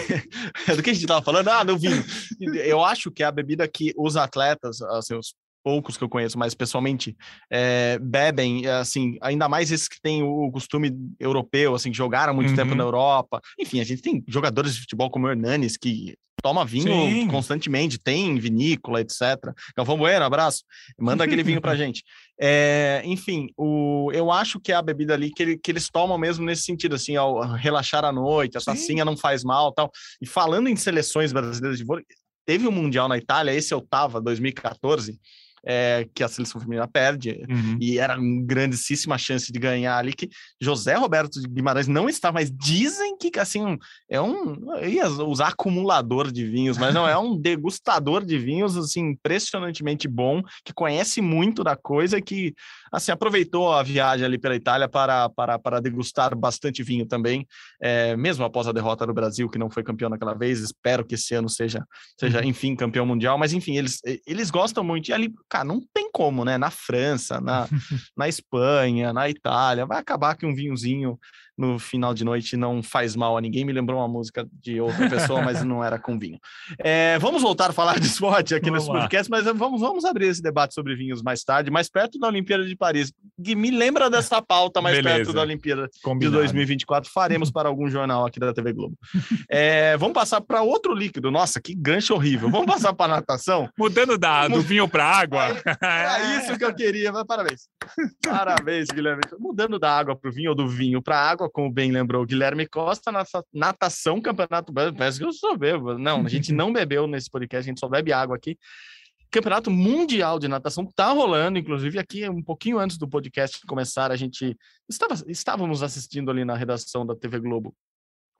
Do que a gente estava falando? Ah, do vinho. Eu acho que é a bebida que os atletas, assim, os poucos que eu conheço, mas pessoalmente é, bebem, assim, ainda mais esses que têm o costume europeu, assim, que jogaram muito uhum. tempo na Europa. Enfim, a gente tem jogadores de futebol como o Hernanes, que toma vinho Sim. constantemente, tem vinícola, etc. Galvão Bueno, abraço. Manda aquele vinho pra *laughs* gente. É, enfim, o, eu acho que é a bebida ali que, ele, que eles tomam mesmo nesse sentido, assim, ao relaxar à noite, a tacinha não faz mal tal. E falando em seleções brasileiras de vôlei, teve um Mundial na Itália, esse eu tava, 2014, é, que a seleção feminina perde, uhum. e era uma grandíssima chance de ganhar ali, que José Roberto Guimarães não está, mas dizem que, assim, é um, ia usar acumulador de vinhos, mas não, é um *laughs* degustador de vinhos, assim, impressionantemente bom, que conhece muito da coisa, que, assim, aproveitou a viagem ali pela Itália para, para, para degustar bastante vinho também, é, mesmo após a derrota do Brasil, que não foi campeão naquela vez, espero que esse ano seja, seja uhum. enfim, campeão mundial, mas enfim, eles, eles gostam muito, e ali, cara, não tem como, né, na França, na, *laughs* na Espanha, na Itália, vai acabar que um vinhozinho no final de noite não faz mal a ninguém. Me lembrou uma música de outra pessoa, mas não era com vinho. É, vamos voltar a falar de esporte aqui vamos nesse lá. podcast, mas vamos, vamos abrir esse debate sobre vinhos mais tarde, mais perto da Olimpíada de Paris. Gui, me lembra dessa pauta mais Beleza. perto da Olimpíada Combinado. de 2024. Faremos para algum jornal aqui da TV Globo. É, vamos passar para outro líquido. Nossa, que gancho horrível. Vamos passar para natação? Mudando da, do vinho para água. *laughs* É, isso que eu queria, mas parabéns. Parabéns, Guilherme. Mudando da água para o vinho ou do vinho para água, como bem lembrou o Guilherme Costa, natação, campeonato parece que eu sou bebo. Não, a gente não bebeu nesse podcast, a gente só bebe água aqui. Campeonato Mundial de Natação está rolando, inclusive aqui um pouquinho antes do podcast começar, a gente estava, estávamos assistindo ali na redação da TV Globo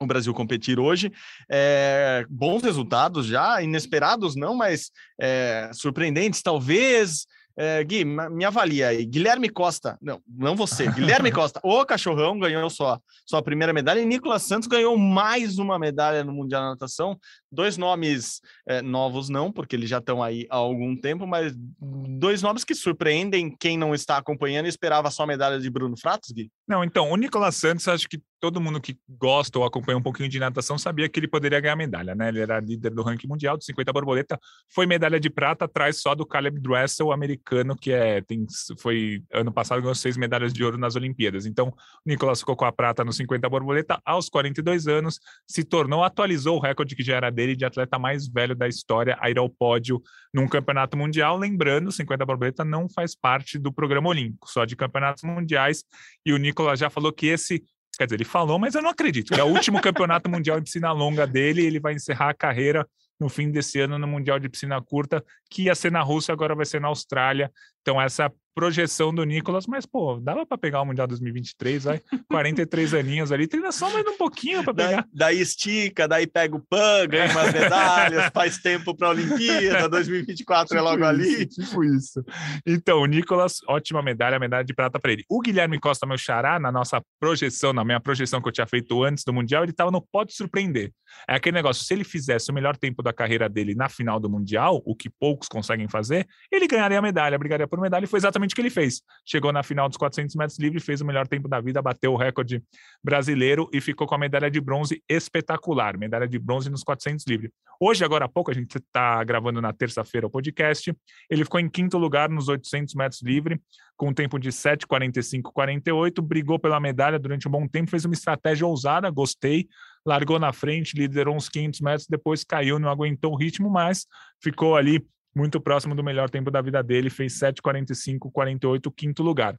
o Brasil competir hoje. É, bons resultados já, inesperados não, mas é, surpreendentes talvez. É, Gui, me avalia aí. Guilherme Costa, não, não você, *laughs* Guilherme Costa, o cachorrão ganhou sua, sua primeira medalha e Nicolas Santos ganhou mais uma medalha no Mundial de Natação. Dois nomes é, novos, não, porque eles já estão aí há algum tempo, mas dois nomes que surpreendem quem não está acompanhando e esperava só a medalha de Bruno Fratos, Gui? Não, então, o Nicolas Santos, acho que todo mundo que gosta ou acompanha um pouquinho de natação sabia que ele poderia ganhar medalha, né? Ele era líder do ranking mundial de 50 borboleta, foi medalha de prata atrás só do Caleb Dressel, americano, que é tem, foi ano passado ganhou seis medalhas de ouro nas Olimpíadas. Então, o Nicolas ficou com a prata no 50 borboleta aos 42 anos, se tornou, atualizou o recorde que já era dele de atleta mais velho da história a ir ao pódio num campeonato mundial. Lembrando, 50 borboleta não faz parte do programa olímpico, só de campeonatos mundiais. E o Nicolas já falou que esse Quer dizer, ele falou, mas eu não acredito. É o último campeonato mundial de piscina longa dele. Ele vai encerrar a carreira no fim desse ano no Mundial de Piscina Curta, que ia ser na Rússia, agora vai ser na Austrália. Então, essa projeção do Nicolas, mas, pô, dava para pegar o Mundial 2023, vai, 43 aninhos ali, treina só mais um pouquinho para pegar. Daí, daí, estica, daí pega o PAN, ganha umas medalhas, *laughs* faz tempo para a Olimpíada, 2024 tipo é logo isso, ali. Tipo isso. Então, o Nicolas, ótima medalha, medalha de prata para ele. O Guilherme Costa, meu xará, na nossa projeção, na minha projeção que eu tinha feito antes do Mundial, ele estava no pode surpreender. É aquele negócio, se ele fizesse o melhor tempo da carreira dele na final do Mundial, o que poucos conseguem fazer, ele ganharia a medalha, brigaria por medalha, e foi exatamente exatamente o que ele fez. Chegou na final dos 400 metros livre, fez o melhor tempo da vida, bateu o recorde brasileiro e ficou com a medalha de bronze espetacular, medalha de bronze nos 400 livre. Hoje, agora há pouco, a gente está gravando na terça-feira o podcast, ele ficou em quinto lugar nos 800 metros livre, com um tempo de 7,45,48, brigou pela medalha durante um bom tempo, fez uma estratégia ousada, gostei, largou na frente, liderou uns 500 metros, depois caiu, não aguentou o ritmo, mas ficou ali muito próximo do melhor tempo da vida dele, fez 7,45,48, quinto lugar.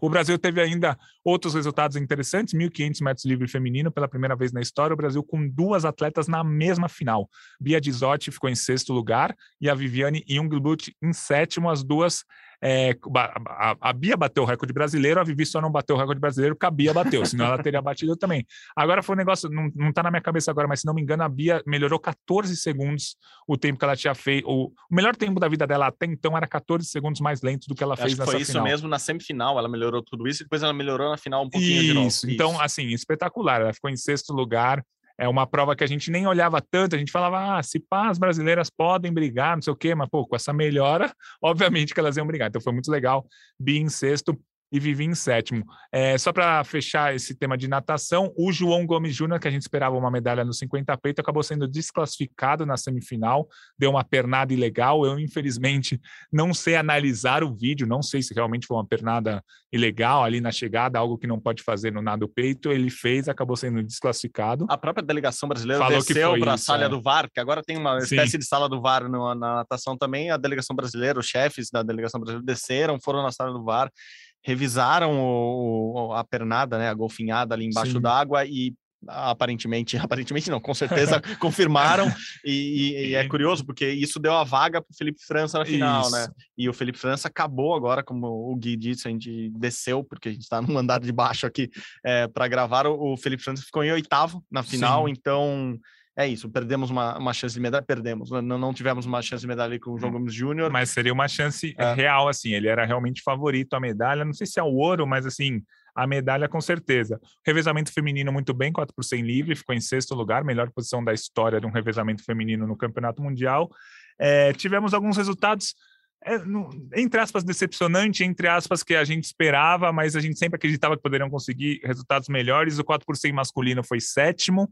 O Brasil teve ainda outros resultados interessantes: 1.500 metros livre feminino, pela primeira vez na história. O Brasil com duas atletas na mesma final. Bia Dizotti ficou em sexto lugar e a Viviane Jungblut em sétimo. As duas é, a, a, Bia bateu o recorde brasileiro, a Vivi só não bateu o recorde brasileiro porque a Bia bateu, senão ela teria batido também. Agora foi um negócio, não, não tá na minha cabeça agora, mas se não me engano, a Bia melhorou 14 segundos o tempo que ela tinha feito. O, o melhor tempo da vida dela até então era 14 segundos mais lento do que ela fez nessa foi isso final. mesmo na semifinal, ela melhorou tudo isso e depois ela melhorou na final um pouquinho isso, de novo. Isso, então, assim, espetacular. Ela ficou em sexto lugar, é uma prova que a gente nem olhava tanto, a gente falava, ah, se pá, as brasileiras podem brigar, não sei o quê, mas, pô, com essa melhora, *laughs* obviamente que elas iam brigar. Então foi muito legal, Bi em sexto, e Vivi em sétimo. É, só para fechar esse tema de natação, o João Gomes Júnior, que a gente esperava uma medalha no 50 peito, acabou sendo desclassificado na semifinal, deu uma pernada ilegal. Eu, infelizmente, não sei analisar o vídeo, não sei se realmente foi uma pernada ilegal ali na chegada, algo que não pode fazer no nado peito. Ele fez, acabou sendo desclassificado. A própria delegação brasileira Falou desceu para a sala é. do VAR, que agora tem uma Sim. espécie de sala do VAR no, na natação também. A delegação brasileira, os chefes da delegação brasileira desceram, foram na sala do VAR revisaram o, a pernada, né, a golfinhada ali embaixo d'água e aparentemente, *laughs* aparentemente não, com certeza *laughs* confirmaram, e, e, é curioso, porque isso deu a vaga para o Felipe França na final, né? isso. né? E o Felipe França acabou agora, como o Gui disse, a gente desceu, porque a gente está no andar de baixo aqui é, para gravar, o, o Felipe França ficou em oitavo na final, Sim. então é isso, perdemos uma, uma chance de medalha, perdemos, não, não tivemos uma chance de medalha com o João hum. Gomes Júnior. Mas seria uma chance é. real, assim, ele era realmente favorito à medalha, não sei se é o ouro, mas assim, a medalha com certeza. Revezamento feminino muito bem, 4 por 100 livre, ficou em sexto lugar, melhor posição da história de um revezamento feminino no Campeonato Mundial. É, tivemos alguns resultados é, no, entre aspas, decepcionante, entre aspas, que a gente esperava, mas a gente sempre acreditava que poderiam conseguir resultados melhores. O 4 por 100 masculino foi sétimo,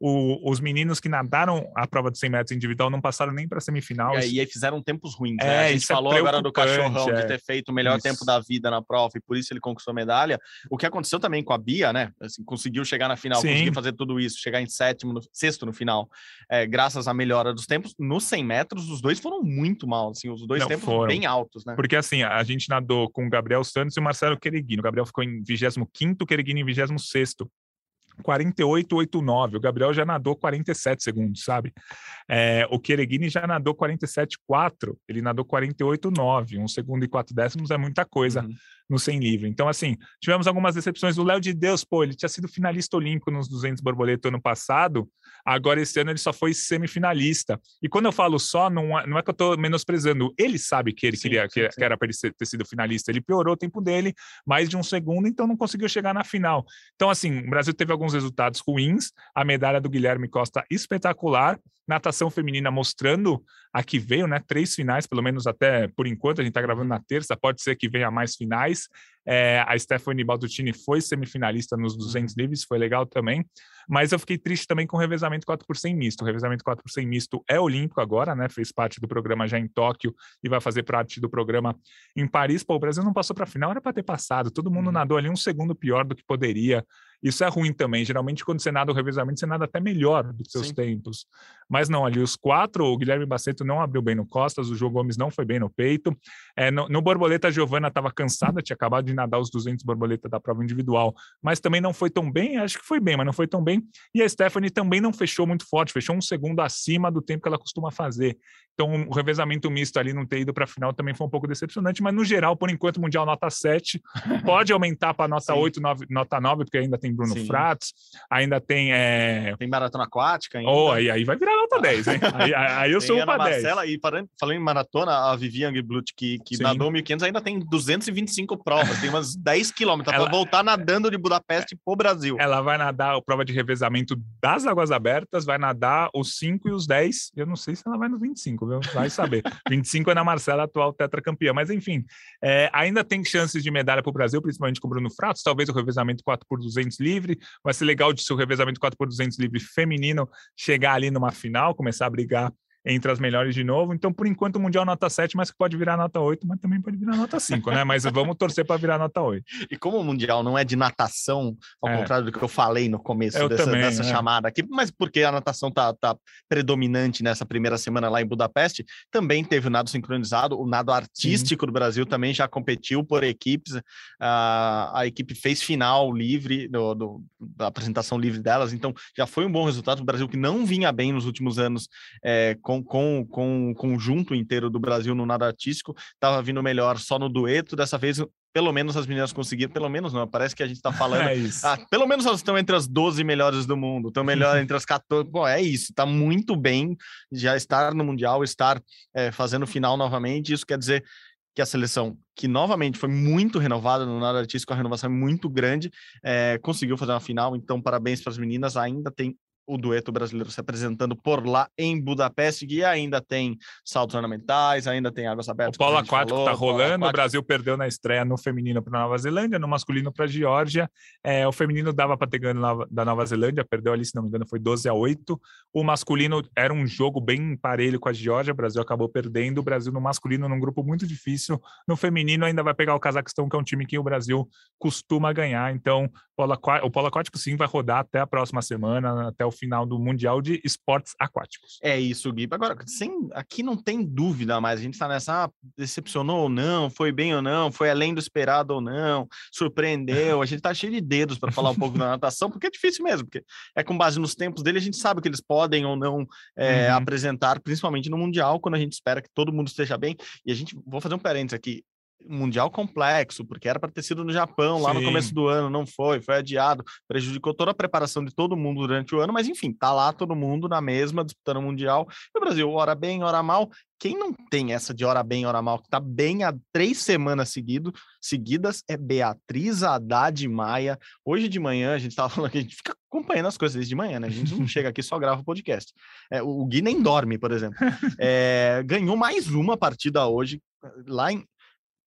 o, os meninos que nadaram a prova de 100 metros individual não passaram nem para a semifinal. É, e aí fizeram tempos ruins. É, né? A gente é falou é agora do cachorrão é. de ter feito o melhor isso. tempo da vida na prova e por isso ele conquistou a medalha. O que aconteceu também com a Bia, né? Assim, conseguiu chegar na final, Sim. conseguiu fazer tudo isso, chegar em sétimo, no, sexto no final, é, graças à melhora dos tempos. Nos 100 metros, os dois foram muito mal, assim, os dois não, tempos foram. bem altos, né? Porque assim, a gente nadou com o Gabriel Santos e o Marcelo Quereguino. O Gabriel ficou em 25 o Quereguino em 26 48,89. O Gabriel já nadou 47 segundos, sabe? É, o Kereguini já nadou 47,4. Ele nadou 48,9. Um segundo e quatro décimos é muita coisa. Uhum no 100 livre. Então, assim, tivemos algumas decepções. O Léo de Deus, pô, ele tinha sido finalista olímpico nos 200 borboleta ano passado, agora esse ano ele só foi semifinalista. E quando eu falo só, não é, não é que eu tô menosprezando, ele sabe que ele sim, queria, sim, que, sim. era para ele ter sido finalista, ele piorou o tempo dele mais de um segundo, então não conseguiu chegar na final. Então, assim, o Brasil teve alguns resultados ruins, a medalha do Guilherme Costa espetacular, natação feminina mostrando a que veio, né? Três finais, pelo menos até por enquanto, a gente está gravando na terça, pode ser que venha mais finais. place. É, a Stephanie Baldutini foi semifinalista nos 200 uhum. livres, foi legal também. Mas eu fiquei triste também com o revezamento 4 por 100 misto. O revezamento 4 por 100 misto é olímpico agora, né? Fez parte do programa já em Tóquio e vai fazer parte do programa em Paris. Pô, o Brasil não passou para a final, era para ter passado. Todo mundo uhum. nadou ali um segundo pior do que poderia. Isso é ruim também. Geralmente, quando você nada o revezamento, você nada até melhor do que seus Sim. tempos. Mas não, ali os quatro, o Guilherme Baceto não abriu bem no Costas, o João Gomes não foi bem no peito. É, no, no borboleta, a Giovana estava cansada, tinha acabado de nadar os 200 borboleta da prova individual, mas também não foi tão bem. Acho que foi bem, mas não foi tão bem. E a Stephanie também não fechou muito forte, fechou um segundo acima do tempo que ela costuma fazer. Então, o revezamento misto ali não ter ido para a final também foi um pouco decepcionante, mas no geral, por enquanto, Mundial nota 7. *laughs* Pode aumentar para nota Sim. 8, 9, nota 9, porque ainda tem Bruno Sim. Fratos, ainda tem. É... Tem maratona aquática ainda. Oh, aí, aí vai virar nota 10, hein? Aí, aí eu sou para 10. Marcela, e falando em maratona, a Vivian Blut, que, que nadou 1.500, ainda tem 225 provas, tem umas 10 quilômetros ela... para voltar nadando de Budapeste para o Brasil. Ela vai nadar a prova de revezamento das águas abertas, vai nadar os 5 e os 10. Eu não sei se ela vai nos 25, viu? Vai saber. *laughs* 25 é na Marcela, atual tetracampeã. Mas, enfim, é, ainda tem chances de medalha para o Brasil, principalmente com o Bruno Fratos. Talvez o revezamento 4 por 200 livre. Vai ser legal de se o revezamento 4 por 200 livre feminino chegar ali numa final, começar a brigar entre as melhores de novo. Então, por enquanto, o Mundial nota 7, mas que pode virar nota 8, mas também pode virar nota 5, né? Mas vamos torcer para virar nota 8. E como o Mundial não é de natação, ao é. contrário do que eu falei no começo eu dessa, também, dessa é. chamada aqui, mas porque a natação tá, tá predominante nessa primeira semana lá em Budapeste, também teve o nado sincronizado, o nado artístico Sim. do Brasil também já competiu por equipes. Uh, a equipe fez final livre, do, do, da apresentação livre delas, então já foi um bom resultado. O Brasil que não vinha bem nos últimos anos é, com, com, com o conjunto inteiro do Brasil no nado artístico, estava vindo melhor só no dueto. Dessa vez, pelo menos as meninas conseguiram, pelo menos não, parece que a gente está *laughs* falando. É ah, pelo menos elas estão entre as 12 melhores do mundo, estão melhor entre as 14. Bom, é isso, está muito bem já estar no Mundial, estar é, fazendo final novamente. Isso quer dizer que a seleção, que novamente foi muito renovada no nado artístico, a renovação é muito grande, é, conseguiu fazer uma final. Então, parabéns para as meninas. Ainda tem o dueto brasileiro se apresentando por lá em Budapeste, e ainda tem saltos ornamentais, ainda tem águas abertas. O polo aquático está rolando, o Brasil perdeu na estreia no feminino para Nova Zelândia, no masculino para Geórgia. É, o feminino dava para ter ganho da Nova Zelândia, perdeu ali, se não me engano, foi 12 a 8. O masculino era um jogo bem parelho com a Geórgia, o Brasil acabou perdendo. O Brasil no masculino num grupo muito difícil. No feminino ainda vai pegar o Cazaquistão, que é um time que o Brasil costuma ganhar. Então, o polo aquático sim vai rodar até a próxima semana, até o final do Mundial de Esportes Aquáticos. É isso, Gui. Agora, sem, aqui não tem dúvida mais. A gente está nessa, ah, decepcionou ou não, foi bem ou não, foi além do esperado ou não, surpreendeu. A gente está cheio de dedos para falar um pouco da natação, porque é difícil mesmo, porque é com base nos tempos dele, a gente sabe que eles podem ou não é, uhum. apresentar, principalmente no Mundial, quando a gente espera que todo mundo esteja bem. E a gente, vou fazer um parênteses aqui, mundial complexo, porque era para ter sido no Japão lá Sim. no começo do ano, não foi, foi adiado, prejudicou toda a preparação de todo mundo durante o ano, mas enfim, tá lá todo mundo na mesma disputando o mundial. E o Brasil, hora bem, hora mal. Quem não tem essa de hora bem, hora mal, que tá bem há três semanas seguido, seguidas, é Beatriz Haddad Maia. Hoje de manhã, a gente tava falando que a gente fica acompanhando as coisas desde de manhã, né? A gente não chega aqui só grava o podcast. É, o Gui nem dorme, por exemplo. *laughs* É, ganhou mais uma partida hoje, lá em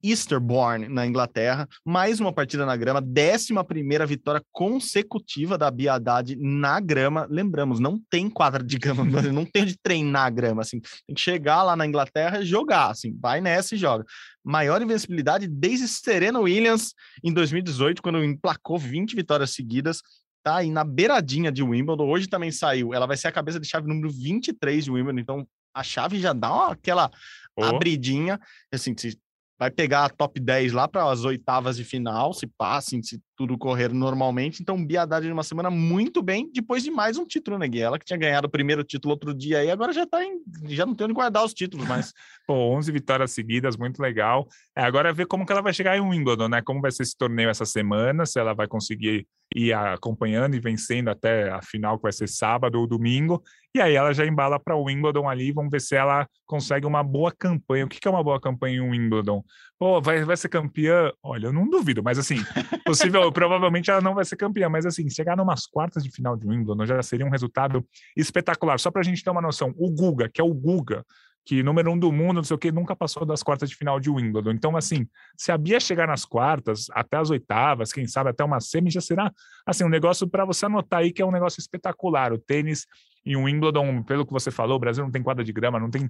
Easterbourne, na Inglaterra. Mais uma partida na grama, 11 primeira vitória consecutiva da Bia Haddad na grama. Lembramos, não tem quadra de grama, não tem de treinar a grama, assim. Tem que chegar lá na Inglaterra e jogar, assim. Vai nessa e joga. Maior invencibilidade desde Serena Williams em 2018, quando emplacou 20 vitórias seguidas tá aí na beiradinha de Wimbledon. Hoje também saiu. Ela vai ser a cabeça de chave número 23 de Wimbledon, então a chave já dá uma, aquela oh. abridinha. Assim, se vai pegar a top 10 lá para as oitavas de final, se passem, se tudo correr normalmente. Então, Bia Haddad numa semana muito bem, depois de mais um título, né, Gui? Ela que tinha ganhado o primeiro título outro dia aí, agora já tá em, já não tem onde guardar os títulos, mas... *laughs* Pô, 11 vitórias seguidas, muito legal. É, agora é ver como que ela vai chegar em Wimbledon, né? Como vai ser esse torneio essa semana, se ela vai conseguir ir acompanhando e vencendo até a final, que vai ser sábado ou domingo. E aí ela já embala para o Wimbledon ali, vamos ver se ela consegue uma boa campanha. O que é uma boa campanha em Wimbledon? Pô, vai, vai ser campeã? Olha, eu não duvido, mas assim, *laughs* possível, provavelmente ela não vai ser campeã, mas assim, chegar numas quartas de final de Wimbledon já seria um resultado espetacular. Só para a gente ter uma noção, o Guga, que é o Guga, que número um do mundo, não sei o que, nunca passou das quartas de final de Wimbledon. Então, assim, se a Bia chegar nas quartas, até as oitavas, quem sabe até uma semi, já será, assim, um negócio para você anotar aí que é um negócio espetacular. O tênis em Wimbledon, pelo que você falou, o Brasil não tem quadra de grama, não tem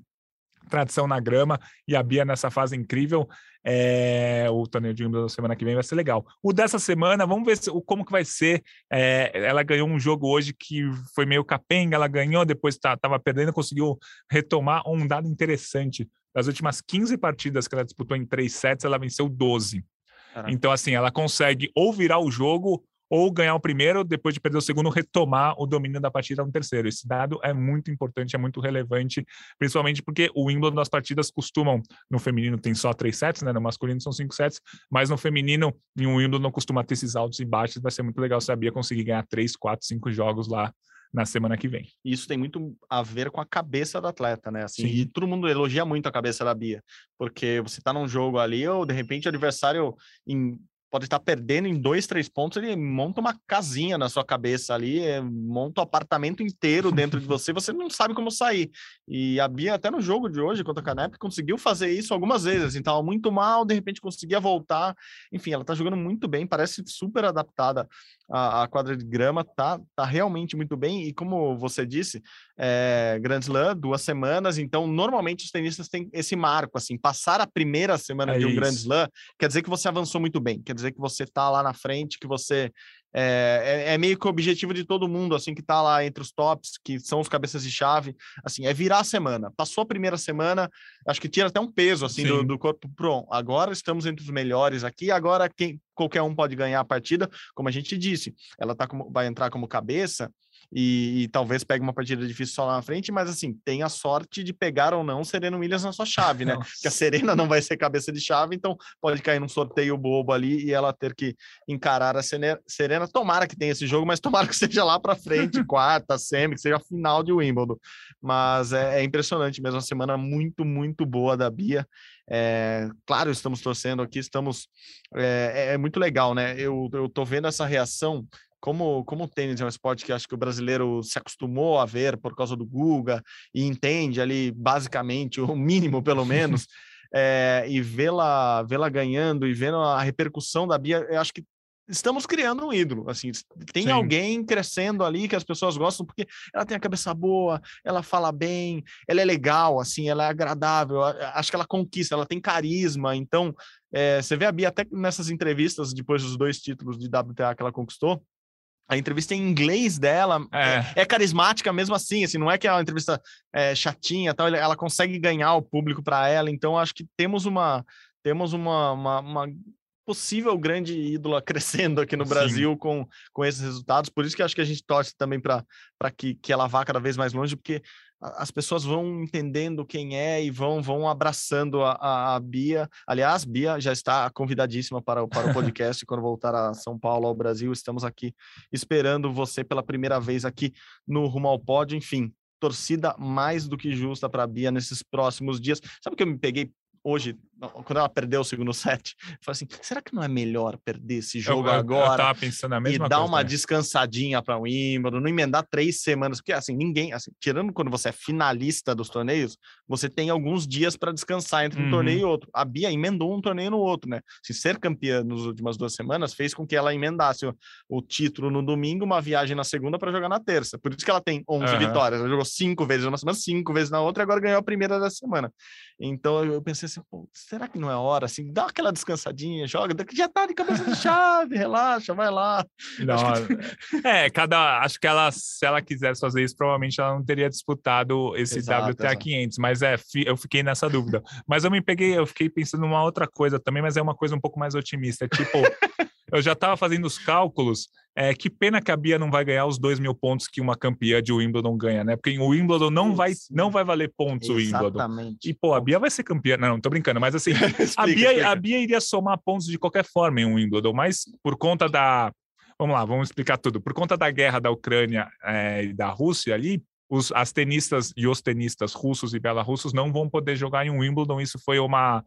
tradição na grama e a Bia nessa fase incrível. É, o torneio de Wimbledon semana que vem vai ser legal. O dessa semana, vamos ver se, como que vai ser. É, ela ganhou um jogo hoje que foi meio capenga, ela ganhou, depois estava tá, perdendo, conseguiu retomar um dado interessante. Das últimas 15 partidas que ela disputou em três sets, ela venceu 12. Caraca. Então, assim, ela consegue ou virar o jogo ou ganhar o primeiro, depois de perder o segundo, retomar o domínio da partida no terceiro. Esse dado é muito importante, é muito relevante, principalmente porque o Wimbledon das partidas costumam, no feminino tem só três sets, né? No masculino são cinco sets, mas no feminino, em um Wimbledon não costuma ter esses altos e baixos. Vai ser muito legal se a Bia conseguir ganhar três, quatro, cinco jogos lá na semana que vem. Isso tem muito a ver com a cabeça do atleta, né? Assim, e todo mundo elogia muito a cabeça da Bia, porque você tá num jogo ali, ou de repente o adversário em pode estar perdendo em dois, três pontos, ele monta uma casinha na sua cabeça ali, eh, monta o um apartamento inteiro dentro de você, você não sabe como sair. E a Bia, até no jogo de hoje contra a Canep, conseguiu fazer isso algumas vezes, assim, estava muito mal, de repente conseguia voltar. Enfim, ela está jogando muito bem, parece super adaptada à, à quadra de grama, tá, tá realmente muito bem. E como você disse, é, Grand Slam, duas semanas, então normalmente os tenistas têm esse marco, assim, passar a primeira semana é de um isso. Grand Slam quer dizer que você avançou muito bem, quer dizer que você está lá na frente, que você é, é, é, meio que o objetivo de todo mundo, assim, que está lá entre os tops, que são os cabeças de chave, assim, é virar a semana. Passou a primeira semana, acho que tira até um peso, assim, do, do, corpo. Pronto, agora estamos entre os melhores aqui, agora quem, qualquer um pode ganhar a partida, como a gente disse, ela tá como, vai entrar como cabeça, e, e, talvez pegue uma partida difícil só lá na frente, mas assim, tem a sorte de pegar ou não Serena Williams na sua chave, né? Porque a Serena não vai ser cabeça de chave, então pode cair num sorteio bobo ali e ela ter que encarar a Serena. Tomara que tenha esse jogo, mas tomara que *laughs* seja lá para frente, *laughs* quarta, semi, que seja a final de Wimbledon. Mas é, é impressionante mesmo, uma semana muito, muito boa da Bia. É, claro, estamos torcendo aqui, estamos. É, é, é muito legal, né? Eu, eu tô vendo essa reação como, como o tênis é um esporte que acho que o brasileiro se acostumou a ver por causa do Guga e entende ali basicamente o mínimo pelo menos *laughs* é, e vê-la vê-la ganhando e vendo a repercussão da Bia, eu acho que estamos criando um ídolo, assim, tem Sim. alguém crescendo ali que as pessoas gostam porque ela tem a cabeça boa, ela fala bem, ela é legal, assim, ela é agradável, acho que ela conquista, ela tem carisma, então é, você vê a Bia até nessas entrevistas depois dos dois títulos de WTA que ela conquistou, a entrevista em inglês dela é. é, carismática mesmo assim, assim, não é que é uma entrevista é, chatinha, tal, ela consegue ganhar o público para ela, então acho que temos uma temos uma, uma, uma possível grande ídola *laughs* crescendo aqui no Brasil com, com esses resultados. Por isso que acho que a gente torce também para que, que ela vá cada vez mais longe, porque as pessoas vão entendendo quem é e vão vão abraçando a, a, a Bia. Aliás, Bia já está convidadíssima para, para o podcast *laughs* quando voltar a São Paulo, ao Brasil. Estamos aqui esperando você pela primeira vez aqui no Rumo ao Pódio. Enfim, torcida mais do que justa para a Bia nesses próximos dias. Sabe que eu me peguei hoje, quando ela perdeu o segundo set, eu falei assim: será que não é melhor perder esse jogo eu, eu, agora? Eu e dar uma né? descansadinha para o Wimbledon, não emendar três semanas, porque assim, ninguém, assim, tirando quando você é finalista dos torneios, você tem alguns dias para descansar entre um uhum. torneio e outro. A Bia emendou um torneio no outro, né? Se ser campeã nas últimas duas semanas fez com que ela emendasse o, o título no domingo, uma viagem na segunda para jogar na terça. Por isso que ela tem 11 uhum. vitórias. Ela jogou cinco vezes na semana, cinco vezes na outra, e agora ganhou a primeira da semana. Então eu pensei assim, pô, será que não é hora? Assim, dá aquela descansadinha, joga, já tá de cabeça de chave, relaxa, vai lá. Não, que... *laughs* É, cada. Acho que ela, se ela quisesse fazer isso, provavelmente ela não teria disputado esse exato, WTA exato. 500. Mas é, eu fiquei nessa dúvida. Mas eu me peguei, eu fiquei pensando numa outra coisa também, mas é uma coisa um pouco mais otimista. Tipo, eu já estava fazendo os cálculos. É, que pena que a Bia não vai ganhar os dois mil pontos que uma campeã de Wimbledon ganha, né? Porque o Wimbledon não vai, não vai valer pontos Exatamente. o Wimbledon. E, pô, a Bia vai ser campeã. Não, não tô brincando, mas assim, *laughs* explica, a, Bia, a Bia iria somar pontos de qualquer forma em Wimbledon, mas por conta da. Vamos lá, vamos explicar tudo. Por conta da guerra da Ucrânia é, e da Rússia ali, os, as tenistas e os tenistas russos e belarussos não vão poder jogar em Wimbledon. Isso foi uma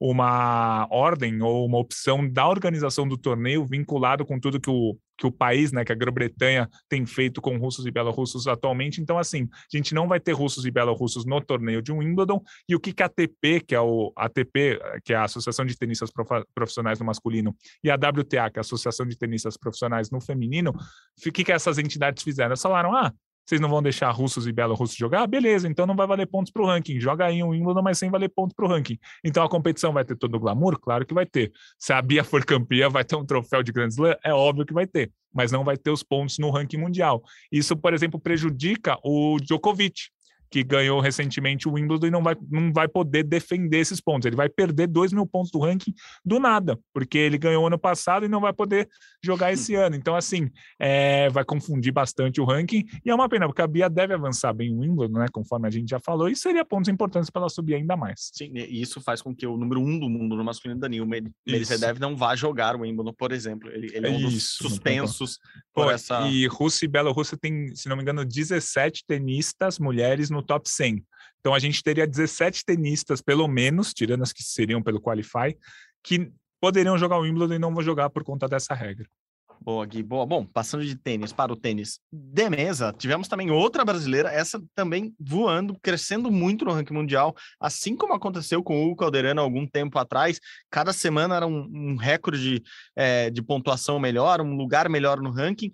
uma ordem ou uma opção da organização do torneio vinculado com tudo que o, que o país, né, que a Grã-Bretanha tem feito com russos e belorussos atualmente. Então, assim, a gente não vai ter russos e belorussos no torneio de Wimbledon. E o que, que a ATP, que é o ATP, que é a Associação de Tenistas Profissionais no masculino, e a WTA, que é a Associação de Tenistas Profissionais no feminino, o que, que essas entidades fizeram? Elas falaram, ah, vocês não vão deixar russos e belorussos jogar? Beleza, então não vai valer pontos para o ranking. Joga aí um Wimbledon, mas sem valer pontos para o ranking. Então a competição vai ter todo o glamour? Claro que vai ter. Se a Bia for campeã, vai ter um troféu de Grand Slam? É óbvio que vai ter, mas não vai ter os pontos no ranking mundial. Isso, por exemplo, prejudica o Djokovic, que ganhou recentemente o Wimbledon e não vai, não vai poder defender esses pontos. Ele vai perder 2 mil pontos do ranking do nada, porque ele ganhou ano passado e não vai poder jogar esse ano. Então, assim, é, vai confundir bastante o ranking e é uma pena, porque a Bia deve avançar bem o Wimbledon, né, conforme a gente já falou, e seria pontos importantes para ela subir ainda mais. Sim, e isso faz com que o número um do mundo no masculino, Danilo Medvedev, não vá jogar o Wimbledon, por exemplo. Ele, ele é um dos isso, suspensos por Pô, essa... E Rússia e Bielorrússia tem, se não me engano, 17 tenistas mulheres no no top 100. Então a gente teria 17 tenistas, pelo menos, tirando as que seriam pelo Qualify, que poderiam jogar o Wimbledon e não vão jogar por conta dessa regra. Boa, Gui. Boa. Bom, passando de tênis para o tênis de mesa, tivemos também outra brasileira, essa também voando, crescendo muito no ranking mundial, assim como aconteceu com o Hugo Calderano algum tempo atrás. Cada semana era um, um recorde de, é, de pontuação melhor, um lugar melhor no ranking.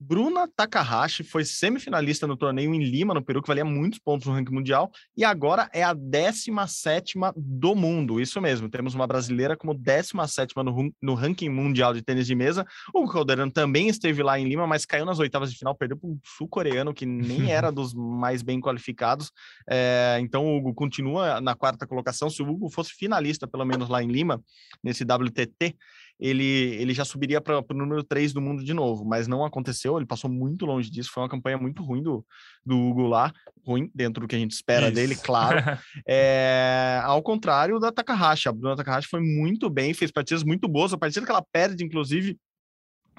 Bruna Takahashi foi semifinalista no torneio em Lima, no Peru, que valia muitos pontos no ranking mundial, e agora é a 17 do mundo. Isso mesmo, temos uma brasileira como 17 no, no ranking mundial de tênis de mesa. O Calderano também esteve lá em Lima, mas caiu nas oitavas de final, perdeu para um sul-coreano que nem *laughs* era dos mais bem qualificados. É, então o Hugo continua na quarta colocação. Se o Hugo fosse finalista, pelo menos lá em Lima, nesse WTT, ele, ele já subiria para o número 3 do mundo de novo, mas não aconteceu, ele passou muito longe disso, foi uma campanha muito ruim do, do Hugo lá, ruim dentro do que a gente espera Isso. dele, claro. *laughs* é, ao contrário da Takahashi, a Bruna Takahashi foi muito bem, fez partidas muito boas, a partida que ela perde, inclusive,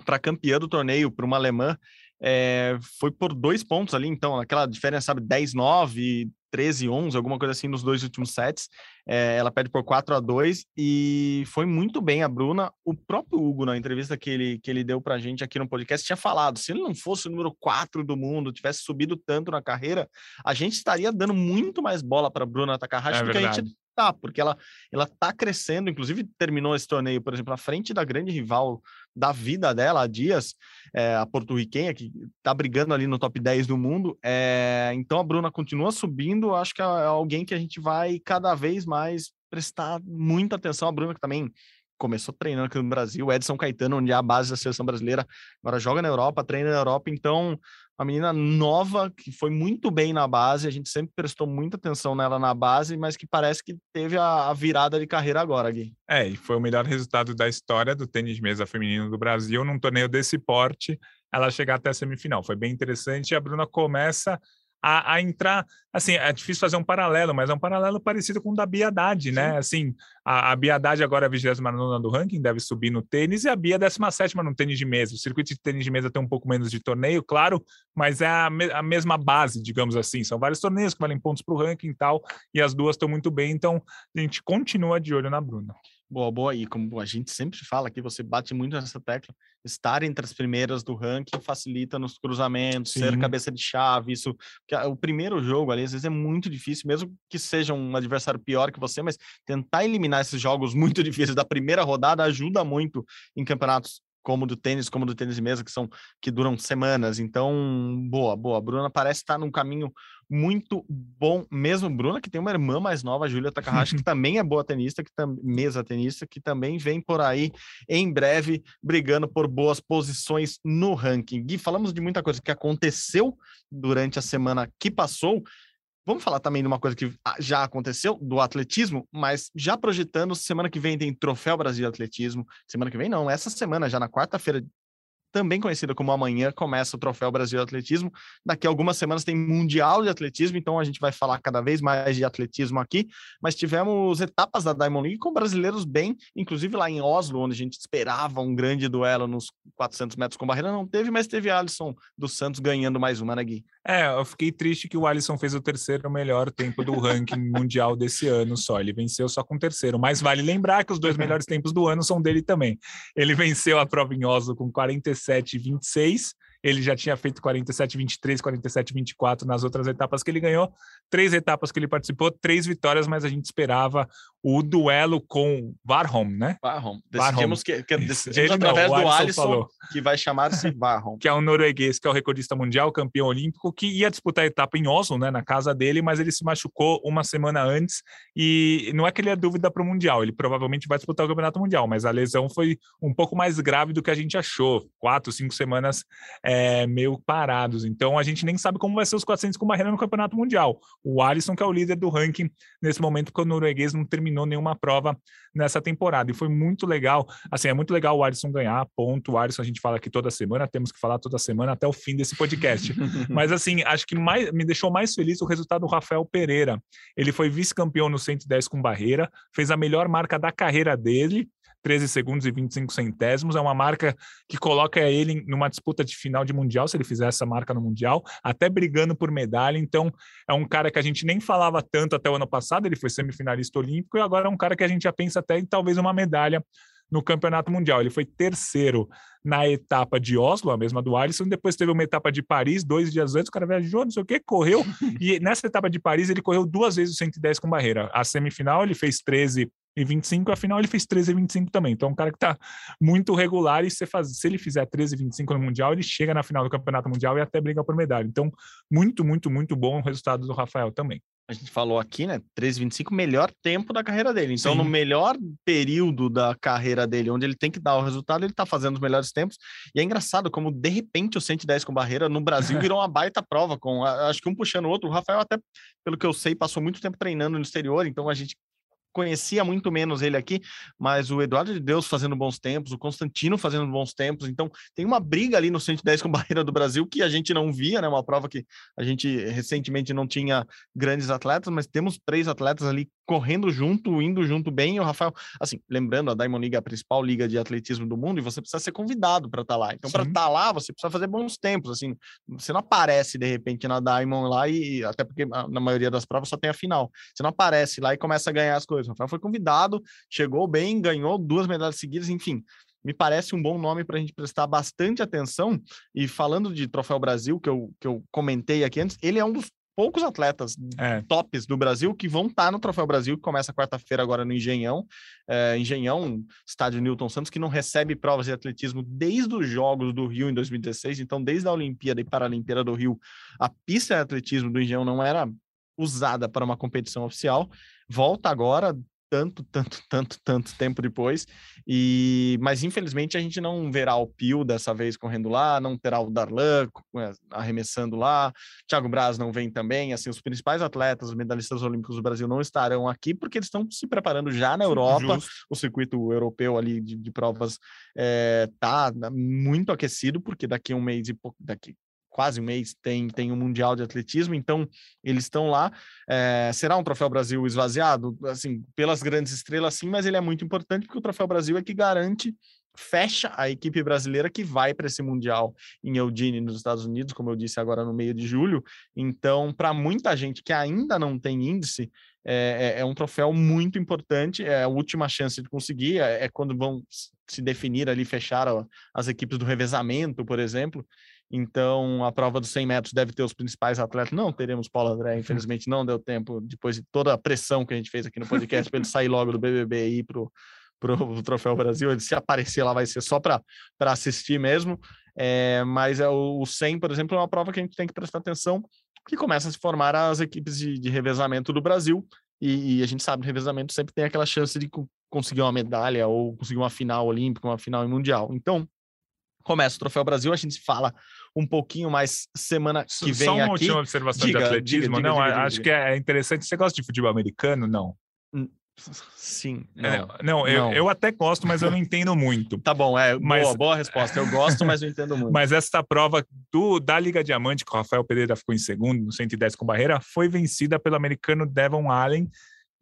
para campeã do torneio, para uma alemã, é, foi por dois pontos ali, então, aquela diferença, sabe, 10-9, 13, 11, alguma coisa assim nos dois últimos sets. É, ela perde por 4 a 2 e foi muito bem a Bruna. O próprio Hugo, na entrevista que ele, que ele deu pra gente aqui no podcast, tinha falado: se ele não fosse o número 4 do mundo, tivesse subido tanto na carreira, a gente estaria dando muito mais bola para Bruna Takahashi é do que a gente tá, porque ela, ela tá crescendo, inclusive terminou esse torneio, por exemplo, à frente da grande rival da vida dela, a Dias, é, a porto-riquenha, que tá brigando ali no top 10 do mundo. É, então a Bruna continua subindo, acho que é alguém que a gente vai cada vez mais prestar muita atenção. A Bruna, que também começou treinando aqui no Brasil, Edson Caetano, onde é a base da seleção brasileira, agora joga na Europa, treina na Europa, então uma menina nova que foi muito bem na base, a gente sempre prestou muita atenção nela na base, mas que parece que teve a, a virada de carreira agora, Gui. É, e foi o melhor resultado da história do tênis mesa feminino do Brasil num torneio desse porte, ela chegar até a semifinal. Foi bem interessante e a Bruna começa a, a, entrar, assim, é difícil fazer um paralelo, mas é um paralelo parecido com o da Bia Haddad, né? Assim, a, a Bia Haddad agora é a 29 do ranking, deve subir no tênis, e a Bia é 17 no tênis de mesa. O circuito de tênis de mesa tem um pouco menos de torneio, claro, mas é a, me, a mesma base, digamos assim. São vários torneios que valem pontos para o ranking e tal, e as duas estão muito bem, então a gente continua de olho na Bruna. Boa, boa. E como a gente sempre fala aqui, você bate muito nessa tecla, estar entre as primeiras do ranking facilita nos cruzamentos, Sim. ser cabeça de chave, isso. o primeiro jogo ali, às vezes, é muito difícil, mesmo que seja um adversário pior que você, mas tentar eliminar esses jogos *laughs* muito difíceis da primeira rodada ajuda muito em campeonatos como do tênis, como do tênis de mesa, que são que duram semanas. Então, boa, boa. A Bruna parece estar num caminho muito bom mesmo. Bruna, que tem uma irmã mais nova, a Júlia Takahashi, que *laughs* também é boa tenista, que tam, mesa tenista, que também vem por aí em breve brigando por boas posições no ranking. Gui, falamos de muita coisa que aconteceu durante a semana que passou. Vamos falar também de uma coisa que ah, já aconteceu, do atletismo, mas já projetando, semana que vem tem Troféu Brasil Atletismo. Semana que vem não, essa semana, já na quarta-feira também conhecida como amanhã, começa o Troféu Brasil Atletismo. Daqui a algumas semanas tem Mundial de Atletismo, então a gente vai falar cada vez mais de atletismo aqui. Mas tivemos etapas da Diamond League com brasileiros bem, inclusive lá em Oslo, onde a gente esperava um grande duelo nos 400 metros com barreira, não teve, mas teve Alisson dos Santos ganhando mais uma, né, Gui? É, eu fiquei triste que o Alisson fez o terceiro melhor tempo do ranking mundial desse ano só. Ele venceu só com o terceiro, mas vale lembrar que os dois melhores tempos do ano são dele também. Ele venceu a prova em Oslo com 45 47 26 ele já tinha feito 47, 23, 47, 24 nas outras etapas que ele ganhou. Três etapas que ele participou, três vitórias, mas a gente esperava o duelo com Varholm, né? Varholm. Decidimos que, que decidimos ele através não, do Alisson, falou. que vai chamar-se *laughs* Varholm. que é um norueguês, que é o recordista mundial, campeão olímpico, que ia disputar a etapa em Oslo, né, na casa dele, mas ele se machucou uma semana antes e não é que ele é dúvida para o Mundial, ele provavelmente vai disputar o Campeonato Mundial, mas a lesão foi um pouco mais grave do que a gente achou. Quatro, cinco semanas é, meio parados. Então a gente nem sabe como vai ser os 400 com barreira no Campeonato Mundial. O Alisson, que é o líder do ranking nesse momento, porque o norueguês não terminou nenhuma prova nessa temporada. E foi muito legal. Assim, é muito legal o Alisson ganhar, ponto. O Alisson a gente fala aqui toda semana, temos que falar toda semana até o fim desse podcast. *laughs* Mas assim, acho que mais, me deixou mais feliz o resultado do Rafael Pereira. Ele foi vice-campeão no 110 com barreira, fez a melhor marca da carreira dele 13 segundos e 25 centésimos. É uma marca que coloca ele numa disputa de final de Mundial, se ele fizer essa marca no Mundial, até brigando por medalha. Então, é um cara que a gente nem falava tanto até o ano passado, ele foi semifinalista olímpico, e agora é um cara que a gente já pensa até em talvez uma medalha no Campeonato Mundial. Ele foi terceiro na etapa de Oslo, a mesma do Alisson, depois teve uma etapa de Paris, dois dias antes, o cara viajou, não sei o que, correu, *laughs* e nessa etapa de Paris ele correu duas vezes o 110 com barreira. A semifinal ele fez 13 e 25, afinal ele fez 13 e 25 também. Então é um cara que está muito regular e se, faz, se ele fizer 13 e 25 no Mundial, ele chega na final do Campeonato Mundial e até briga por medalha. Então, muito, muito, muito bom o resultado do Rafael também. A gente falou aqui, né? 25 melhor tempo da carreira dele. Então, Sim. no melhor período da carreira dele, onde ele tem que dar o resultado, ele está fazendo os melhores tempos. E é engraçado como, de repente, o 110 com barreira no Brasil *laughs* virou uma baita prova, com acho que um puxando o outro. O Rafael, até pelo que eu sei, passou muito tempo treinando no exterior, então a gente conhecia muito menos ele aqui, mas o Eduardo de Deus fazendo bons tempos, o Constantino fazendo bons tempos, então tem uma briga ali no 110 com barreira do Brasil que a gente não via, né? Uma prova que a gente recentemente não tinha grandes atletas, mas temos três atletas ali correndo junto, indo junto bem. E o Rafael, assim, lembrando, a Diamond League é a principal liga de atletismo do mundo e você precisa ser convidado para estar tá lá. Então, para estar tá lá, você precisa fazer bons tempos. Assim, você não aparece de repente na Diamond lá e até porque na maioria das provas só tem a final. Você não aparece lá e começa a ganhar as coisas. O Rafael foi convidado, chegou bem, ganhou duas medalhas seguidas, enfim me parece um bom nome para a gente prestar bastante atenção. E falando de Troféu Brasil, que eu, que eu comentei aqui antes, ele é um dos poucos atletas é. tops do Brasil que vão estar tá no Troféu Brasil, que começa quarta-feira agora no Engenhão. É, Engenhão, estádio Newton Santos, que não recebe provas de atletismo desde os Jogos do Rio em 2016. Então, desde a Olimpíada e Paralimpíada do Rio, a pista de atletismo do Engenhão não era usada para uma competição oficial. Volta agora, tanto, tanto, *laughs* tanto, tanto tempo depois. E mas infelizmente a gente não verá o Pio dessa vez correndo lá, não terá o Darlan é, arremessando lá. Thiago Braz não vem também. Assim, os principais atletas, os medalhistas olímpicos do Brasil não estarão aqui porque eles estão se preparando já na Europa. Justo. O circuito europeu ali de, de provas é, tá muito aquecido porque daqui a um mês e pouco, daqui quase um mês tem, tem um Mundial de Atletismo, então eles estão lá. É, será um Troféu Brasil esvaziado? Assim, pelas grandes estrelas, sim, mas ele é muito importante porque o Troféu Brasil é que garante fecha a equipe brasileira que vai para esse mundial em Eugene nos Estados Unidos, como eu disse agora no meio de julho. Então, para muita gente que ainda não tem índice, é, é, é, um troféu muito importante. É a última chance de conseguir. É, é quando vão se definir ali, fechar as equipes do revezamento, por exemplo. Então, a prova dos 100 metros deve ter os principais atletas. Não teremos Paulo André, infelizmente não deu tempo, depois de toda a pressão que a gente fez aqui no podcast, para ele sair logo do BBB e ir para o Troféu Brasil. Ele se aparecer lá vai ser só para assistir mesmo. É, mas é o, o 100, por exemplo, é uma prova que a gente tem que prestar atenção, que começa a se formar as equipes de, de revezamento do Brasil. E, e, a gente sabe que revezamento sempre tem aquela chance de conseguir uma medalha ou conseguir uma final olímpica, uma final mundial. Então, começa o Troféu Brasil, a gente fala um pouquinho mais semana que vem Só uma aqui. última observação diga, de atletismo. Diga, diga, não, acho que é interessante. Você gosta de futebol americano? Não. Sim. Não, é, não, eu, não, eu, até gosto, mas eu não entendo muito. Tá bom, é mas, boa, boa resposta. Eu gosto, mas não entendo *laughs* muito. Mas essa prova do, da Liga Diamante, que o Rafael Pereira ficou em segundo, no 110 com barreira, foi vencida pelo americano Devon Allen,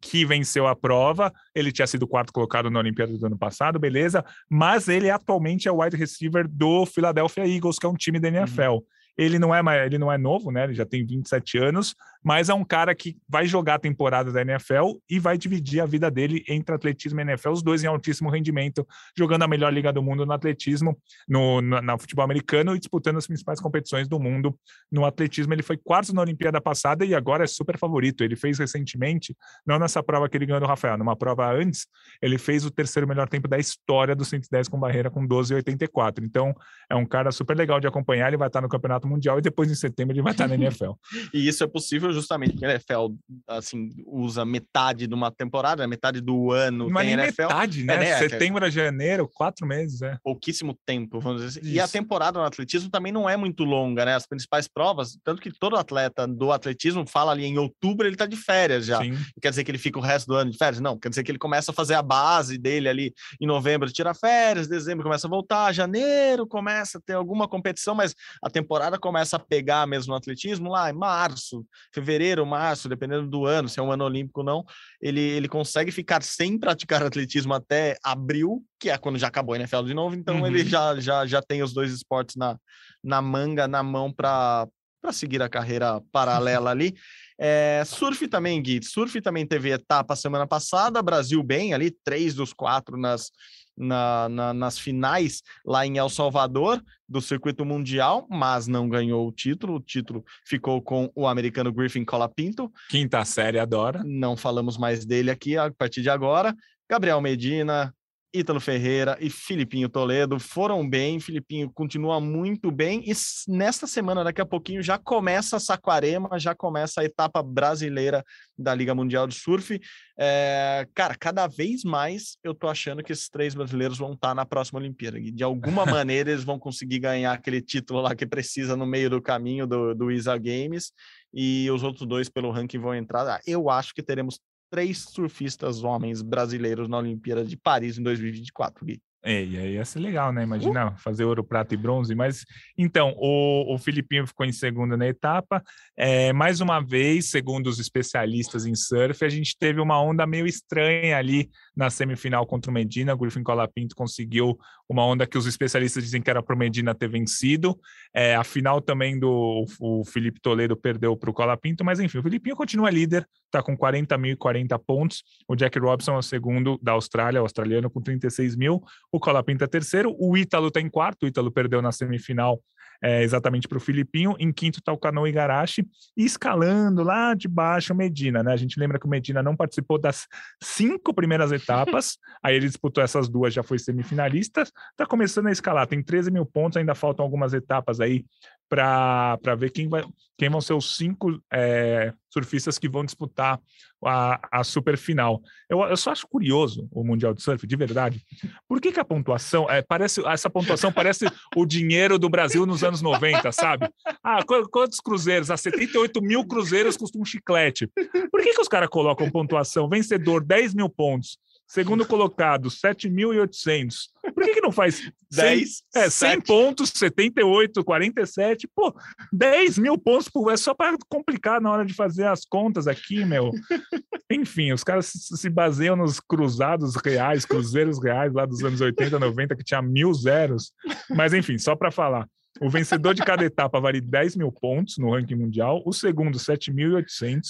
que venceu a prova. Ele tinha sido quarto colocado na Olimpíada do ano passado, beleza, mas ele atualmente é o wide receiver do Philadelphia Eagles, que é um time da NFL. Uhum. Ele não é ele não é novo, né? Ele já tem 27 anos, mas é um cara que vai jogar a temporada da NFL e vai dividir a vida dele entre atletismo e NFL, os dois em altíssimo rendimento, jogando a melhor liga do mundo no atletismo, no, no, no futebol americano e disputando as principais competições do mundo no atletismo. Ele foi quarto na Olimpíada passada e agora é super favorito. Ele fez recentemente, não nessa prova que ele ganhou do Rafael, numa prova antes, ele fez o terceiro melhor tempo da história do 110 com barreira com 12,84. Então, é um cara super legal de acompanhar, ele vai estar no Campeonato Mundial e depois em setembro ele vai estar na NFL. *laughs* e isso é possível justamente porque a NFL assim, usa metade de uma temporada, metade do ano é tem NFL. metade, né? É, né? Setembro a janeiro, quatro meses, é. Pouquíssimo tempo, vamos dizer assim. E a temporada no atletismo também não é muito longa, né? As principais provas, tanto que todo atleta do atletismo fala ali em outubro ele tá de férias já. Sim. Quer dizer que ele fica o resto do ano de férias? Não, quer dizer que ele começa a fazer a base dele ali em novembro, tira férias, dezembro começa a voltar, janeiro começa a ter alguma competição, mas a temporada começa a pegar mesmo no atletismo lá em março, fevereiro, março, dependendo do ano, se é um ano olímpico ou não, ele, ele consegue ficar sem praticar *laughs* atletismo até abril, que é quando já acabou a NFL de novo, então uhum. ele já, já, já tem os dois esportes na, na manga, na mão para seguir a carreira paralela ali. *laughs* É, surf também, Gui. Surf também teve etapa semana passada, Brasil bem ali, três dos quatro nas, na, na, nas finais lá em El Salvador do circuito mundial, mas não ganhou o título. O título ficou com o americano Griffin Colapinto. Quinta série, adora. Não falamos mais dele aqui a partir de agora. Gabriel Medina, Ítalo Ferreira e Filipinho Toledo foram bem. Filipinho continua muito bem. E nesta semana, daqui a pouquinho, já começa a Saquarema, já começa a etapa brasileira da Liga Mundial de Surf. É, cara, cada vez mais eu tô achando que esses três brasileiros vão estar tá na próxima Olimpíada. De alguma *laughs* maneira, eles vão conseguir ganhar aquele título lá que precisa no meio do caminho do, do ISA Games. E os outros dois pelo ranking vão entrar. Ah, eu acho que teremos três surfistas homens brasileiros na Olimpíada de Paris em 2024, Gui. É, e aí ia ser legal, né? Imagina fazer ouro, prata e bronze. Mas então, o, o Filipinho ficou em segunda na etapa. É, mais uma vez, segundo os especialistas em surf, a gente teve uma onda meio estranha ali na semifinal contra o Medina. O Griffin Colapinto conseguiu uma onda que os especialistas dizem que era para o Medina ter vencido. É, a final também do o Felipe Toledo perdeu para o Colapinto, mas enfim, o Filipinho continua líder, está com 40.040 pontos. O Jack Robson é o segundo da Austrália, o australiano, com 36 mil o Colapinto é terceiro, o Ítalo está em quarto, o Ítalo perdeu na semifinal é, exatamente para o Filipinho, em quinto está o Cano Igarashi, e escalando lá de baixo o Medina, né? A gente lembra que o Medina não participou das cinco primeiras etapas, *laughs* aí ele disputou essas duas, já foi semifinalista, está começando a escalar, tem 13 mil pontos, ainda faltam algumas etapas aí para ver quem, vai, quem vão ser os cinco é, surfistas que vão disputar a, a super final. Eu, eu só acho curioso o Mundial de Surf, de verdade. Por que, que a pontuação é, parece essa pontuação parece o dinheiro do Brasil nos anos 90, sabe? Ah, quantos cruzeiros? Ah, 78 mil cruzeiros custa um chiclete. Por que, que os caras colocam pontuação? Vencedor, 10 mil pontos. Segundo colocado, 7.800. Por que, que não faz 10? 100, é, 100 pontos, 78, 47. Pô, 10 mil pontos por. É só para complicar na hora de fazer as contas aqui, meu. *laughs* Enfim, os caras se baseiam nos cruzados reais, cruzeiros reais lá dos anos 80, 90, que tinha mil zeros. Mas, enfim, só para falar. O vencedor de cada etapa vale 10 mil pontos no ranking mundial, o segundo 7.800,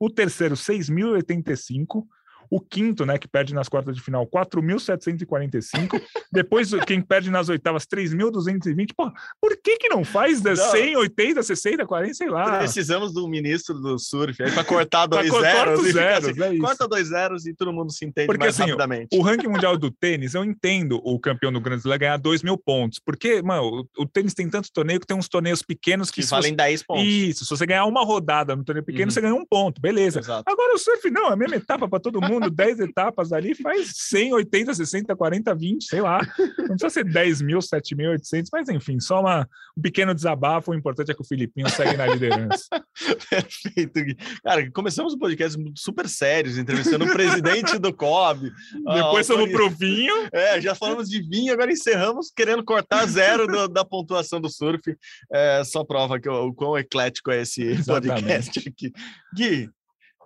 o terceiro 6.085, o quinto, né, que perde nas quartas de final, 4.745. *laughs* Depois, quem perde nas oitavas, 3.220. Pô, por que que não faz não. 100, 80, 60, 40, sei lá? Precisamos do ministro do surf aí para cortar dois pra zeros. Corta, zeros assim, é corta dois zeros e todo mundo se entende porque, mais assim, rapidamente. O ranking mundial do tênis, eu entendo o campeão do Grand Slam ganhar 2 mil pontos. Porque, mano, o, o, tênis tem tanto torneio que tem uns torneios pequenos que... que valem você... 10 pontos. Isso, se você ganhar uma rodada no torneio pequeno, uhum. você ganha um ponto, beleza. Exato. Agora o surf não, é a mesma etapa para todo mundo, *laughs* 10 etapas ali, faz 100, 80, 60, 40, 20, sei lá. Não precisa ser 10 mil, 7 mil, 800, mas enfim, só uma, um pequeno desabafo. O importante é que o Filipinho segue na liderança. *laughs* Perfeito. Cara, começamos o um podcast super sérios, entrevistando o presidente do COB. *laughs* Depois fomos pro vinho. É, já falamos de vinho, agora encerramos querendo cortar zero do, da pontuação do surf. É, só prova que o, o quão eclético é esse Exatamente. podcast aqui. Gui,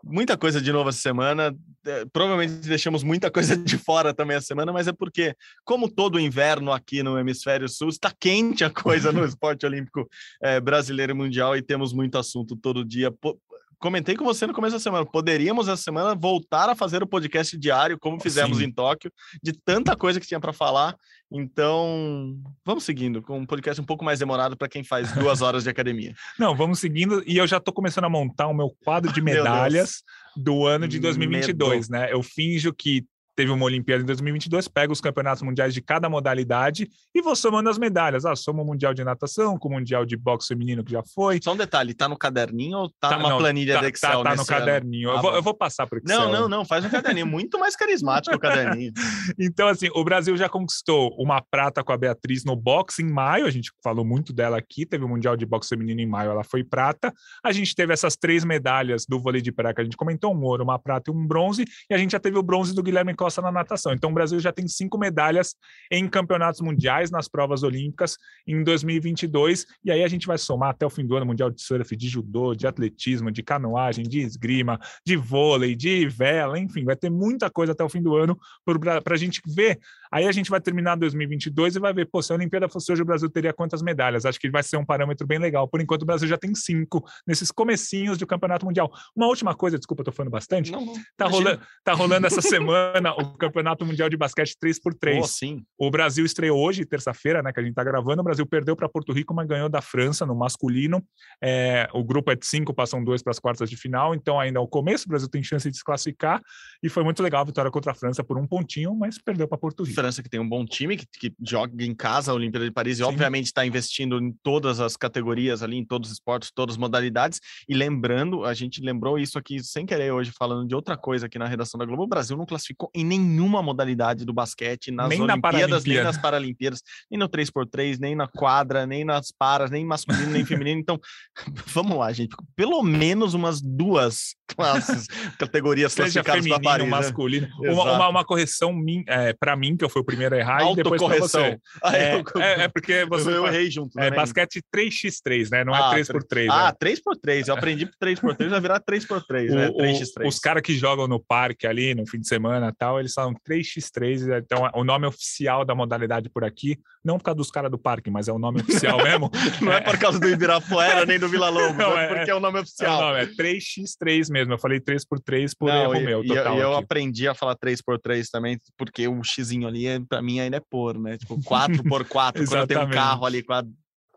muita coisa de novo essa semana. É, provavelmente deixamos muita *laughs* coisa de fora também essa semana, mas é porque, como todo inverno aqui no Hemisfério Sul, está quente a coisa no *laughs* esporte olímpico é, brasileiro e mundial e temos muito assunto todo dia comentei com você no começo da semana. Poderíamos essa semana voltar a fazer o podcast diário, como fizemos Sim. em Tóquio, de tanta coisa que tinha para falar. Então, vamos seguindo com um podcast um pouco mais demorado para quem faz duas horas de academia. *laughs* Não, vamos seguindo. E eu já estou começando a montar o meu quadro de *laughs* medalhas do ano de 2022, Medo. né? Eu finjo que teve uma Olimpíada em 2022, pega os campeonatos mundiais de cada modalidade e vou somando as medalhas. Ah, soma o Mundial de Natação, com o Mundial de Boxe Feminino que já foi. Só um detalhe, tá no caderninho ou tá, tá numa não, planilha tá, do Excel? Tá, tá no caderninho. Ah, eu, vou, eu, vou, passar para o Excel. Não, não, não, faz um caderninho, muito mais carismático o caderninho. *laughs* então, assim, o Brasil já conquistou uma prata com a Beatriz no boxe em maio, a gente falou muito dela aqui, teve o Mundial de Boxe Feminino em maio, ela foi prata. A gente teve essas três medalhas do vôlei de praia que a gente comentou, um ouro, uma prata e um bronze, e a gente já teve o bronze do Guilherme Costa na natação. Então, o Brasil já tem cinco medalhas em campeonatos mundiais, nas provas olímpicas, em 2022. E aí a gente vai somar até o fim do ano Mundial de Surf, de judô, de atletismo, de canoagem, de esgrima, de vôlei, de vela, enfim, vai ter muita coisa até o fim do ano para a gente ver. Aí a gente vai terminar 2022 e vai ver, pô, se a Olimpíada fosse hoje, o Brasil teria quantas medalhas? Acho que vai ser um parâmetro bem legal. Por enquanto, o Brasil já tem cinco nesses comecinhos do Campeonato Mundial. Uma última coisa, desculpa, estou falando bastante. Não, não, tá, rolando, tá rolando essa *laughs* semana o Campeonato Mundial de Basquete 3x3. Oh, sim. O Brasil estreou hoje, terça-feira, né, que a gente está gravando. O Brasil perdeu para Porto Rico, mas ganhou da França no masculino. É, o grupo é de cinco, passam dois para as quartas de final. Então, ainda é o começo, o Brasil tem chance de desclassificar. E foi muito legal a vitória contra a França por um pontinho, mas perdeu para Porto Rico. França que tem um bom time, que, que joga em casa a Olimpíada de Paris e, Sim. obviamente, está investindo em todas as categorias ali, em todos os esportes, todas as modalidades. E lembrando, a gente lembrou isso aqui sem querer hoje, falando de outra coisa aqui na redação da Globo. O Brasil não classificou em nenhuma modalidade do basquete nas nem Olimpíadas, na nem nas Paralimpíadas, nem no 3x3, nem na quadra, nem nas paras, nem masculino, nem feminino. Então, *laughs* vamos lá, gente. Pelo menos umas duas classes, *laughs* categorias Seja classificadas para Paris. Né? masculino. Né? Uma, uma, uma, correção é, para mim, que eu fui o primeiro a errar, e depois para você. Ah, é, eu, é, é, porque você... Eu errei junto É basquete 3x3, né? Não ah, é 3x3. Ah, né? 3x3. Eu aprendi 3x3, vai virar 3x3, né? 3x3. Os caras que jogam no parque ali, no fim de semana tal, eles falam 3x3, então o nome oficial da modalidade por aqui, não por causa dos caras do parque, mas é o nome oficial *laughs* mesmo. *laughs* não é, é por causa do Ibirapuera nem do Vila *laughs* Lobos, não, é, porque é o nome oficial. Não, é 3x3 mesmo. Eu falei 3x3 por não, erro e, meu. Total, e eu, eu aprendi a falar 3x3 também, porque o xizinho ali, é, para mim, ainda é por, né? Tipo, 4x4. quando eu tenho um carro ali com a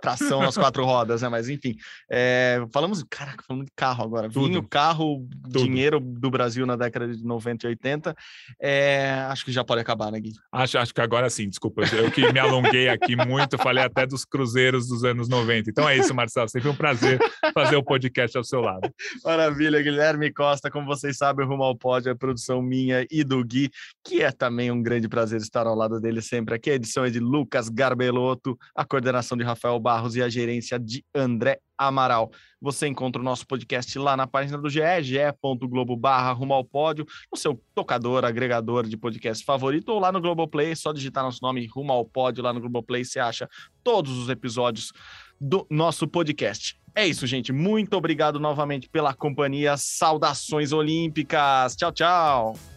tração nas quatro *laughs* rodas, né? Mas enfim, é, falamos, caraca, falando de carro agora. Tudo. Vinho, carro, Tudo. dinheiro do Brasil na década de 90 e 80. É, acho que já pode acabar, né, Gui? Acho, acho que agora sim, desculpa. Eu que me alonguei aqui muito, falei até dos cruzeiros dos anos 90. Então é isso, Marcelo. Sempre um prazer fazer o podcast ao seu lado. Maravilha, Guilherme Costa. Como vocês sabem, o Rumo ao Pódio é produção minha e do Gui, que é também um grande prazer estar ao lado dele sempre aqui. A edição é de Lucas Garbelotto, a coordenação de Rafael Barros e a gerência de André Amaral. Você encontra o nosso podcast lá na página do GE, ge.globo barra rumo ao pódio, no seu tocador, agregador de podcast favorito, ou lá no Globoplay, só digitar nosso nome rumo ao pódio lá no Globoplay, você acha todos os episódios do nosso podcast. É isso, gente. Muito obrigado novamente pela companhia. Saudações olímpicas. Tchau, tchau.